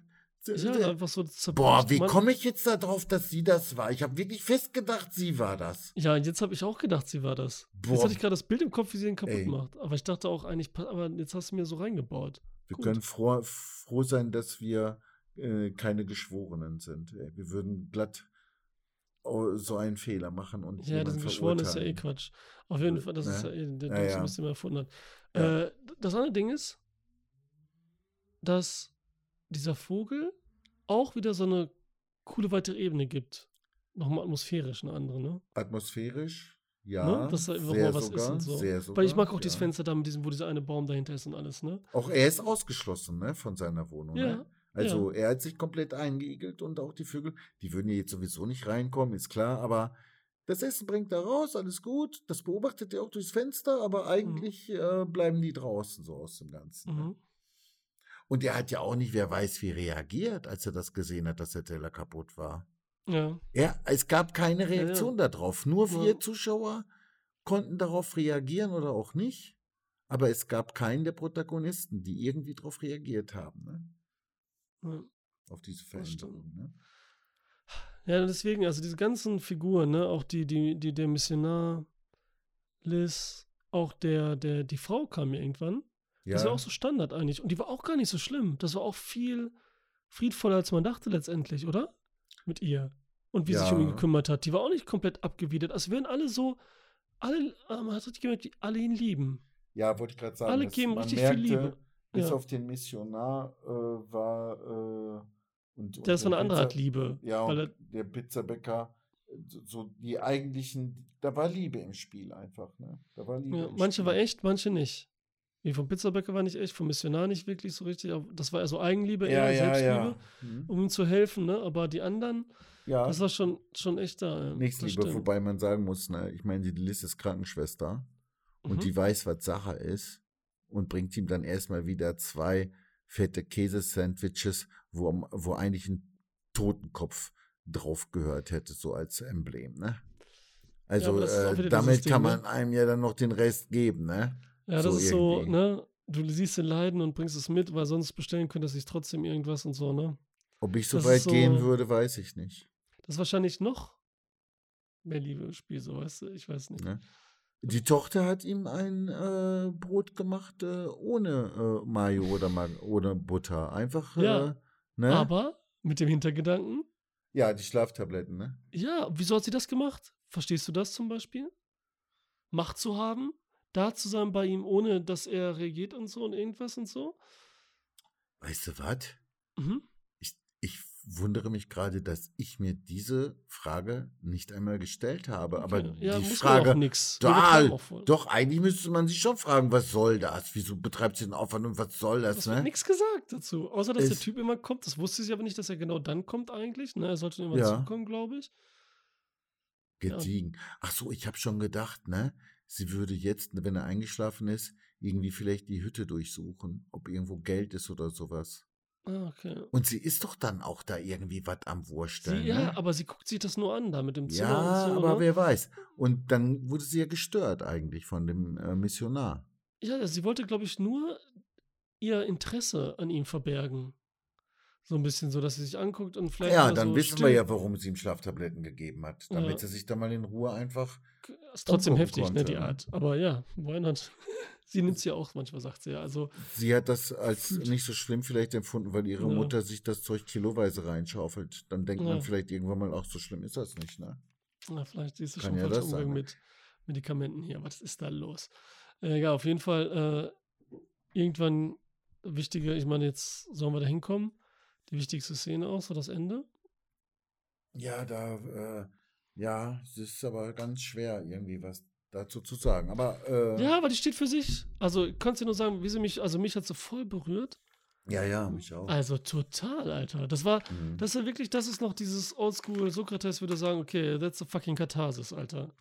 Ja, einfach so. Boah, wie komme ich jetzt darauf, dass sie das war? Ich habe wirklich fest gedacht, sie war das. Ja, und jetzt habe ich auch gedacht, sie war das. Boah. Jetzt hatte ich gerade das Bild im Kopf, wie sie ihn kaputt Ey. macht. Aber ich dachte auch eigentlich, aber jetzt hast du mir so reingebaut. Wir Gut. können froh, froh sein, dass wir äh, keine Geschworenen sind. Wir würden glatt oh, so einen Fehler machen und Ja, das Geschworen ist ja eh. Quatsch. Auf jeden Fall, das ist ja Ne? eh der Ja, ja. was die mal erfunden hat. Ja. Äh, das andere Ding ist, dass dieser Vogel auch wieder so eine coole weitere Ebene gibt. Nochmal atmosphärisch eine andere, ne? Atmosphärisch, ja. Ne? Dass da einfach sehr mal was ist sogar, und so. Sehr sogar, Weil ich mag auch ja. dieses Fenster da mit diesem, wo dieser eine Baum dahinter ist und alles, ne? Auch er ist ausgeschlossen ne, von seiner Wohnung. Ja, Ne? Also er hat sich komplett eingeigelt und auch die Vögel, die würden ja jetzt sowieso nicht reinkommen, ist klar, aber das Essen bringt er raus, alles gut. Das beobachtet er auch durchs Fenster, aber eigentlich äh, bleiben die draußen so aus dem Ganzen. ne? Mhm. Und er hat ja auch nicht, wer weiß, wie reagiert, als er das gesehen hat, dass der Teller kaputt war. Ja. Er, es gab keine Ja, ja. Reaktion darauf. Nur Ja. wir Zuschauer konnten darauf reagieren oder auch nicht. Aber es gab keinen der Protagonisten, die irgendwie darauf reagiert haben, ne? Ja. Auf diese. Veränderung. Ne? Ja, deswegen, also diese ganzen Figuren, ne, auch die, die, die, der Missionar, Liz, auch der, der, die Frau kam mir irgendwann. Das war auch so Standard eigentlich. Und die war auch gar nicht so schlimm. Das war auch viel friedvoller, als man dachte letztendlich, oder? Mit ihr. Und wie sie sich um ihn Ja. gekümmert hat. Die war auch nicht komplett abgewidert. Als wären alle so, alle, äh, man hat richtig gemerkt, die alle ihn lieben. ja, wollte ich gerade sagen. alle geben richtig viel merkte, Liebe. Bis Ja. auf den Missionar äh, war äh, und, und der eine andere Art Pizza- Liebe. Ja, und er, der Pizzabäcker, äh, so- die eigentlichen, da war Liebe im Spiel einfach, ne? Da war Liebe ja, manche Spiel. war echt, manche nicht. Wie vom Pizzabäcker war nicht echt, vom Missionar nicht wirklich so richtig. Das war eher so Eigenliebe, Ja, eher ja, Selbstliebe, ja. Hm. um ihm zu helfen, ne? Aber die anderen, Ja, das war schon, schon echt da. Nächstliebe, wobei man sagen muss, ne, ich meine, die Liz ist Krankenschwester und Mhm. die weiß, was Sache ist und bringt ihm dann erstmal wieder zwei fette Käsesandwiches, wo, wo eigentlich ein Totenkopf drauf gehört hätte, so als Emblem, ne? Also auch äh, damit dieses kann Ding, man ne? einem ja dann noch den Rest geben, ne? Ja, das So ist so, irgendwie. ne? Du siehst den Leiden und bringst es mit, weil sonst bestellen könnte sich trotzdem irgendwas und so, ne? Ob ich so Das weit so- gehen würde, weiß ich nicht. Das ist wahrscheinlich noch mehr Liebe im Spiel, so weißt du? Ich weiß nicht. Ne? Die Tochter hat ihm ein äh, Brot gemacht äh, ohne äh, Mayo oder Ma ohne Butter. Einfach, Ja, äh, ne? Aber mit dem Hintergedanken, ja, die Schlaftabletten, ne? ja, wieso hat sie das gemacht? Verstehst du das zum Beispiel? Macht zu haben, da zu sein bei ihm, ohne dass er reagiert und so und irgendwas und so? Weißt du was? Mhm. Wundere mich gerade, dass ich mir diese Frage nicht einmal gestellt habe. Aber ja, die Frage. Wir Doch, eigentlich müsste man sich schon fragen, was soll das? Wieso betreibt sie den Aufwand und was soll das, Es wird ne? nichts gesagt dazu, außer dass der Ist- Typ immer kommt. Das wusste sie aber nicht, dass er genau dann kommt eigentlich. Ne? Er sollte immer Ja. zukommen, glaube ich. Ja. Gediegen. Ach so, ich habe schon gedacht, ne? Sie würde jetzt, wenn er eingeschlafen ist, irgendwie vielleicht die Hütte durchsuchen, ob irgendwo Geld ist oder sowas. Ah, okay. Und sie ist doch dann auch da irgendwie was am Sie, Wursteln. ja, ne? aber sie guckt sich das nur an, da mit dem Zimmer ja, so. aber ne? wer weiß. Und dann wurde sie ja gestört eigentlich von dem äh, Missionar. Ja, sie wollte, glaube ich, nur ihr Interesse an ihm verbergen. So ein bisschen so, dass sie sich anguckt und vielleicht. Ja, dann so wissen wir still- ja, warum sie ihm Schlaftabletten gegeben hat. Damit Ja. sie sich da mal in Ruhe einfach. Ist trotzdem heftig, ne, konnte, die ne? Art. Aber ja, why not? [laughs] sie nimmt es ja auch manchmal, sagt sie ja. Also, Sie hat das als nicht so schlimm vielleicht empfunden, weil ihre Ja. Mutter sich das Zeug kiloweise reinschaufelt. Dann denkt man Ja. vielleicht irgendwann mal, auch so schlimm ist das nicht, ne? na, vielleicht siehst du Kann schon ja falscher das Umgang mit Medikamenten hier. Was ist da los? Äh, ja, auf jeden Fall äh, irgendwann wichtige, ich meine, jetzt sollen wir da hinkommen. Die wichtigste Szene auch, so das Ende. Ja, da, äh, ja, es ist aber ganz schwer, irgendwie was dazu zu sagen. Aber, äh, Ja, aber die steht für sich. Also, kannst du nur sagen, wie sie mich, also mich hat sie voll berührt. ja, ja, mich auch. Also total, Alter. Das war, Mhm. das ist ja wirklich, das ist noch dieses Oldschool, Sokrates würde sagen, okay, that's a fucking Katharsis, Alter.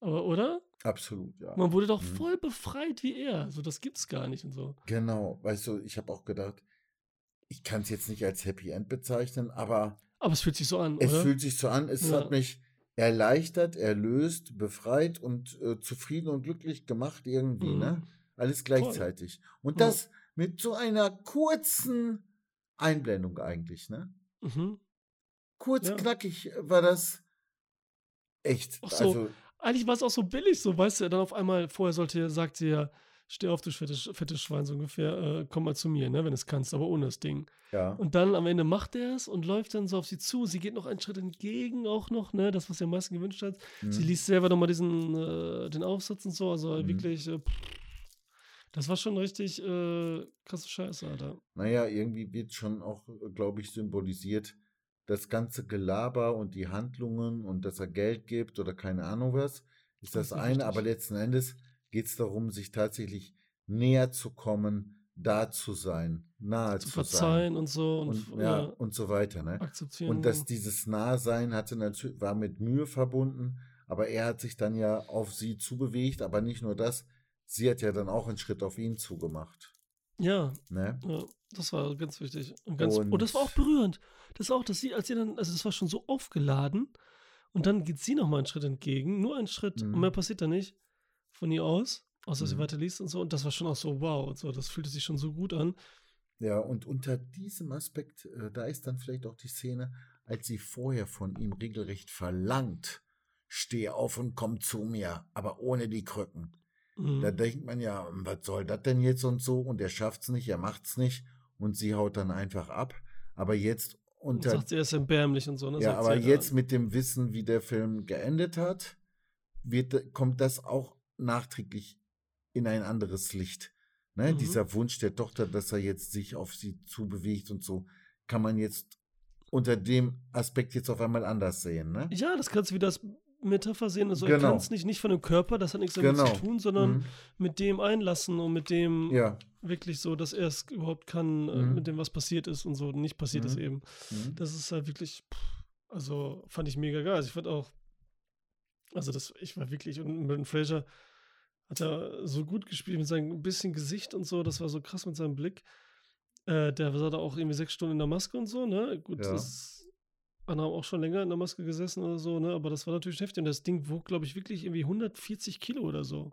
Aber, oder? Absolut, ja. Man wurde doch Mhm. voll befreit wie er. So, das gibt's gar nicht und so. Genau, weißt du, ich habe auch gedacht, ich kann es jetzt nicht als Happy End bezeichnen, aber Aber es fühlt sich so an, es oder? fühlt sich so an, es Ja. hat mich erleichtert, erlöst, befreit und äh, zufrieden und glücklich gemacht irgendwie, ne? Mhm. Alles gleichzeitig. Und Ja. das mit so einer kurzen Einblendung eigentlich, ne? Mhm. Kurz, Ja. knackig war das echt. Ach so. Also, Eigentlich war es auch so billig, so, weißt du, dann auf einmal, vorher sollte, sagt sie ja, steh auf, du fettes, fettes Schwein, so ungefähr, äh, komm mal zu mir, ne, wenn du es kannst, aber ohne das Ding. ja. Und dann am Ende macht er es und läuft dann so auf sie zu. Sie geht noch einen Schritt entgegen, auch noch, ne, das, was sie am meisten gewünscht hat. Sie Mhm. liest selber nochmal diesen, äh, den Aufsatz und so, also Mhm. wirklich, äh, das war schon richtig äh, krasse Scheiße, Alter. Naja, irgendwie wird schon auch, glaube ich, symbolisiert, das ganze Gelaber und die Handlungen und dass er Geld gibt oder keine Ahnung was, ist Das das ist eine, richtig. aber letzten Endes geht es darum, sich tatsächlich näher zu kommen, da zu sein, nahe Zu zu, sein verzeihen und so und, und, ja, und so weiter. Ne? akzeptieren. Und dass dieses Nahsein hatte natürlich, war mit Mühe verbunden, aber er hat sich dann ja auf sie zubewegt, aber nicht nur das, sie hat ja dann auch einen Schritt auf ihn zugemacht. ja, Ne? ja, das war ganz wichtig. Und, ganz, und, Und- das war auch berührend. Das auch, dass sie, als sie dann, also das war schon so aufgeladen und dann geht sie nochmal einen Schritt entgegen, nur einen Schritt und Mhm. mehr passiert da nicht von ihr aus, außer sie Mhm. weiter liest und so. Und das war schon auch so, wow, und so, das fühlte sich schon so gut an. Ja, und unter diesem Aspekt, äh, da ist dann vielleicht auch die Szene, als sie vorher von ihm regelrecht verlangt, steh auf und komm zu mir, aber ohne die Krücken. Mhm. Da denkt man ja, was soll das denn jetzt und so? Und er schafft's nicht, er macht's nicht und sie haut dann einfach ab. Aber jetzt Und unter sagt sie, er ist erbärmlich und so. Ne? Ja, sagt sie aber ja jetzt mit dem Wissen, wie der Film geendet hat, wird, kommt das auch nachträglich in ein anderes Licht. Ne? Mhm. Dieser Wunsch der Tochter, dass er jetzt sich auf sie zubewegt und so, kann man jetzt unter dem Aspekt jetzt auf einmal anders sehen. Ne? Ja, das kannst du wieder als Metapher sehen. Also er Genau. kann es nicht, nicht von dem Körper, das hat nichts damit Genau. zu tun, sondern Mhm. mit dem einlassen und mit dem Ja. wirklich so, dass er es überhaupt kann, äh, Mhm. mit dem, was passiert ist und so nicht passiert ist Mhm. eben. Mhm. Das ist halt wirklich, also fand ich mega geil. Also ich fand auch, also das, ich war wirklich, und Brendan Fraser hat er so gut gespielt mit seinem bisschen Gesicht und so, das war so krass mit seinem Blick. Äh, der war da auch irgendwie sechs Stunden in der Maske und so, ne? Gut, Ja. das andere haben auch schon länger in der Maske gesessen oder so, ne? Aber das war natürlich heftig. Und das Ding wog, glaube ich, wirklich irgendwie 140 Kilo oder so.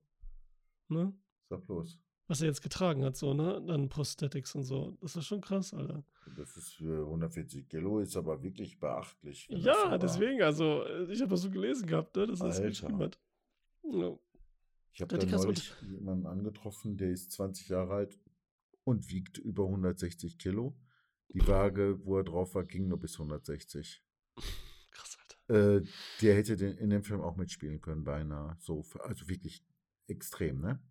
Ne? Sag bloß. Was er jetzt getragen hat, so, ne? Dann Prosthetics und so. Das ist schon krass, Alter. Das ist für 140 Kilo, ist aber wirklich beachtlich. Ja, deswegen, also, äh, ich habe das so gelesen gehabt, ne? Das ist Alter. Ja. Ich habe da neulich jemanden angetroffen, der ist 20 Jahre alt und wiegt über 160 Kilo. Die Waage, wo er drauf war, ging nur bis 160. Krass, Alter. Äh, der hätte den, in dem Film auch mitspielen können, beinahe. So, also wirklich extrem, ne?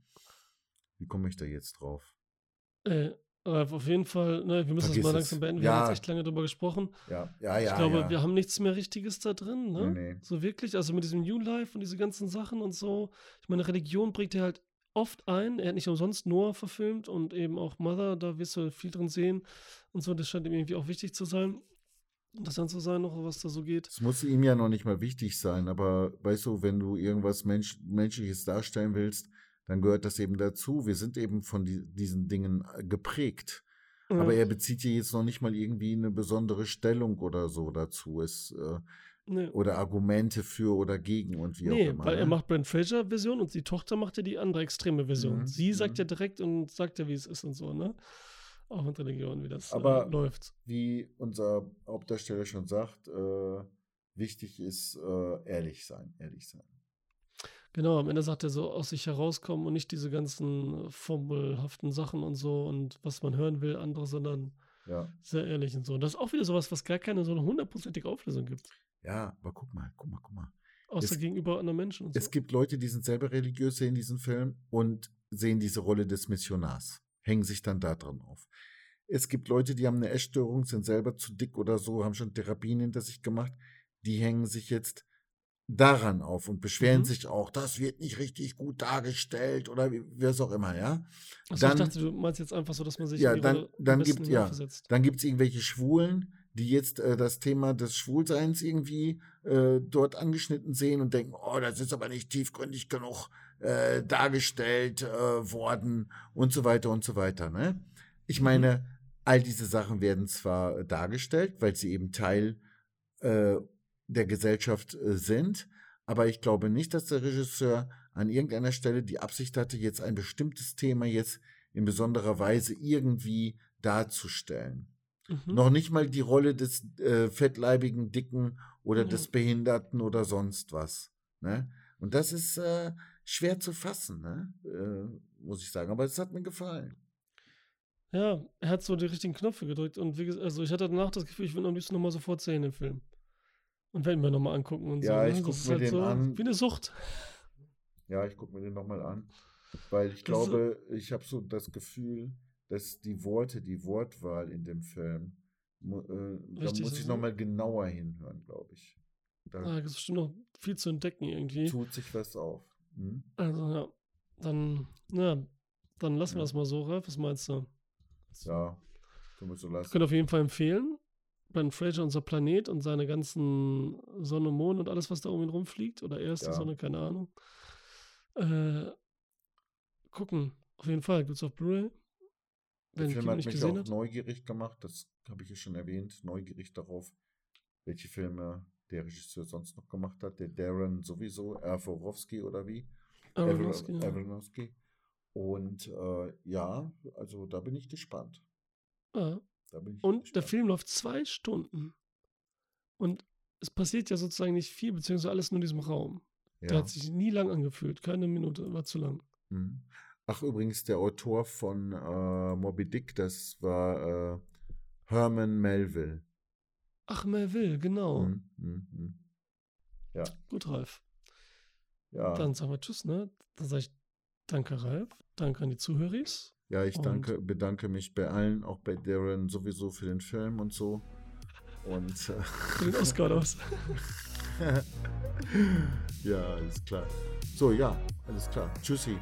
Wie komme ich da jetzt drauf? Äh, auf jeden Fall, ne, wir müssen Vergiss das mal langsam beenden. Wir haben Ja. jetzt echt lange drüber gesprochen. Ja, ja, ja. ich glaube, ja. wir haben nichts mehr Richtiges da drin, ne? Nee. So wirklich, also mit diesem New Life und diese ganzen Sachen und so. Ich meine, Religion bringt er halt oft ein. Er hat nicht umsonst Noah verfilmt und eben auch Mother, da wirst du viel drin sehen und so. Das scheint ihm irgendwie auch wichtig zu sein. Interessant zu sein, noch was da so geht. Es muss ihm ja noch nicht mal wichtig sein, aber weißt du, wenn du irgendwas Mensch, Menschliches darstellen willst, dann gehört das eben dazu. Wir sind eben von die, diesen Dingen äh, geprägt. Aber Ja, er bezieht hier jetzt noch nicht mal irgendwie eine besondere Stellung oder so dazu. Es, äh, nee. oder Argumente für oder gegen und wie Nee, auch immer. weil er ne? macht Brent Fraser Version und die Tochter macht ja die andere extreme Version. Mhm, Sie sagt mhm. ja direkt und sagt ja, wie es ist und so, ne? Auch mit Religion, wie das Aber- äh, läuft. Wie unser Hauptdarsteller schon sagt, äh, wichtig ist äh, ehrlich sein, ehrlich sein. Genau, am Ende sagt er so aus sich herauskommen und nicht diese ganzen formelhaften Sachen und so und was man hören will, andere, sondern Ja. sehr ehrlich und so. Und das ist auch wieder sowas, was gar keine so eine hundertprozentige Auflösung gibt. Ja, aber guck mal, guck mal, guck mal. Außer Es- gegenüber anderen Menschen und so. Es gibt Leute, die sind selber religiös, sehen diesen Film und sehen diese Rolle des Missionars, hängen sich dann da dran auf. Es gibt Leute, die haben eine Essstörung, sind selber zu dick oder so, haben schon Therapien hinter sich gemacht, die hängen sich jetzt daran auf und beschweren Mhm. sich auch, das wird nicht richtig gut dargestellt oder wie es auch immer, ja. Achso, dann- ich dachte, du meinst jetzt einfach so, dass man sich Ja, dann- dann gibt- ja. Dann gibt es irgendwelche Schwulen, die jetzt äh, das Thema des Schwulseins irgendwie äh, dort angeschnitten sehen und denken, oh, das ist aber nicht tiefgründig genug äh, dargestellt äh, worden und so weiter und so weiter. Ne? Ich Mhm. meine, all diese Sachen werden zwar dargestellt, weil sie eben Teil äh, der Gesellschaft äh, sind, aber ich glaube nicht, dass der Regisseur an irgendeiner Stelle die Absicht hatte, jetzt ein bestimmtes Thema jetzt in besonderer Weise irgendwie darzustellen. Mhm. Noch nicht mal die Rolle des äh, fettleibigen, dicken oder mhm. des Behinderten oder sonst was. Ne? Und das ist äh, schwer zu fassen, ne? äh, muss ich sagen. Aber es hat mir gefallen. Ja, er hat so die richtigen Knöpfe gedrückt. Und wie gesagt, also ich hatte danach das Gefühl, ich will am liebsten nochmal sofort sehen im Film. Und werden wir nochmal angucken und ja, so. Ja, ich gucke mir halt den so an. Wie eine Sucht. Ja, ich gucke mir den nochmal an. Weil ich das glaube, ich habe so das Gefühl, dass die Worte, die Wortwahl in dem Film, äh, da muss ich nochmal genauer hinhören, glaube ich. Da ah, ist bestimmt noch viel zu entdecken irgendwie. Tut sich was auf. Hm? Also ja, dann, ja, dann lassen ja. wir das mal so, Ralf. Was meinst du? Ja, können wir so lassen. Ich könnte auf jeden Fall empfehlen. Ben Fraser, unser Planet und seine ganzen Sonne, Mond und alles, was da um ihn rumfliegt. Oder erste ja. Sonne, keine Ahnung. Äh, gucken. Auf jeden Fall. Gibt es auf Blu-ray. Der Film hat mich auch hat. neugierig gemacht. Das habe ich ja schon erwähnt. Neugierig darauf, welche Filme der Regisseur sonst noch gemacht hat. Der Darren sowieso, Erforowski oder wie? Aronofsky. Aronofsky. Und äh, ja, also da bin ich gespannt. Ja. Und der Film läuft zwei Stunden. Und es passiert ja sozusagen nicht viel, beziehungsweise alles nur in diesem Raum. Ja. Der hat sich nie lang angefühlt. Keine Minute, war zu lang. Mhm. Ach, übrigens, der Autor von äh, Moby Dick, das war äh, Herman Melville. Ach, Melville, genau. Mhm, mh, mh. Ja. Gut, Ralf. Ja. Dann sagen wir Tschüss, ne? Dann sage ich Danke, Ralf. Danke an die Zuhörer. Ja, ich danke, bedanke mich bei allen, auch bei Darren sowieso für den Film und so. Und äh, [laughs] den Oscar aus. [laughs] ja, alles klar. So, ja, alles klar. Tschüssi.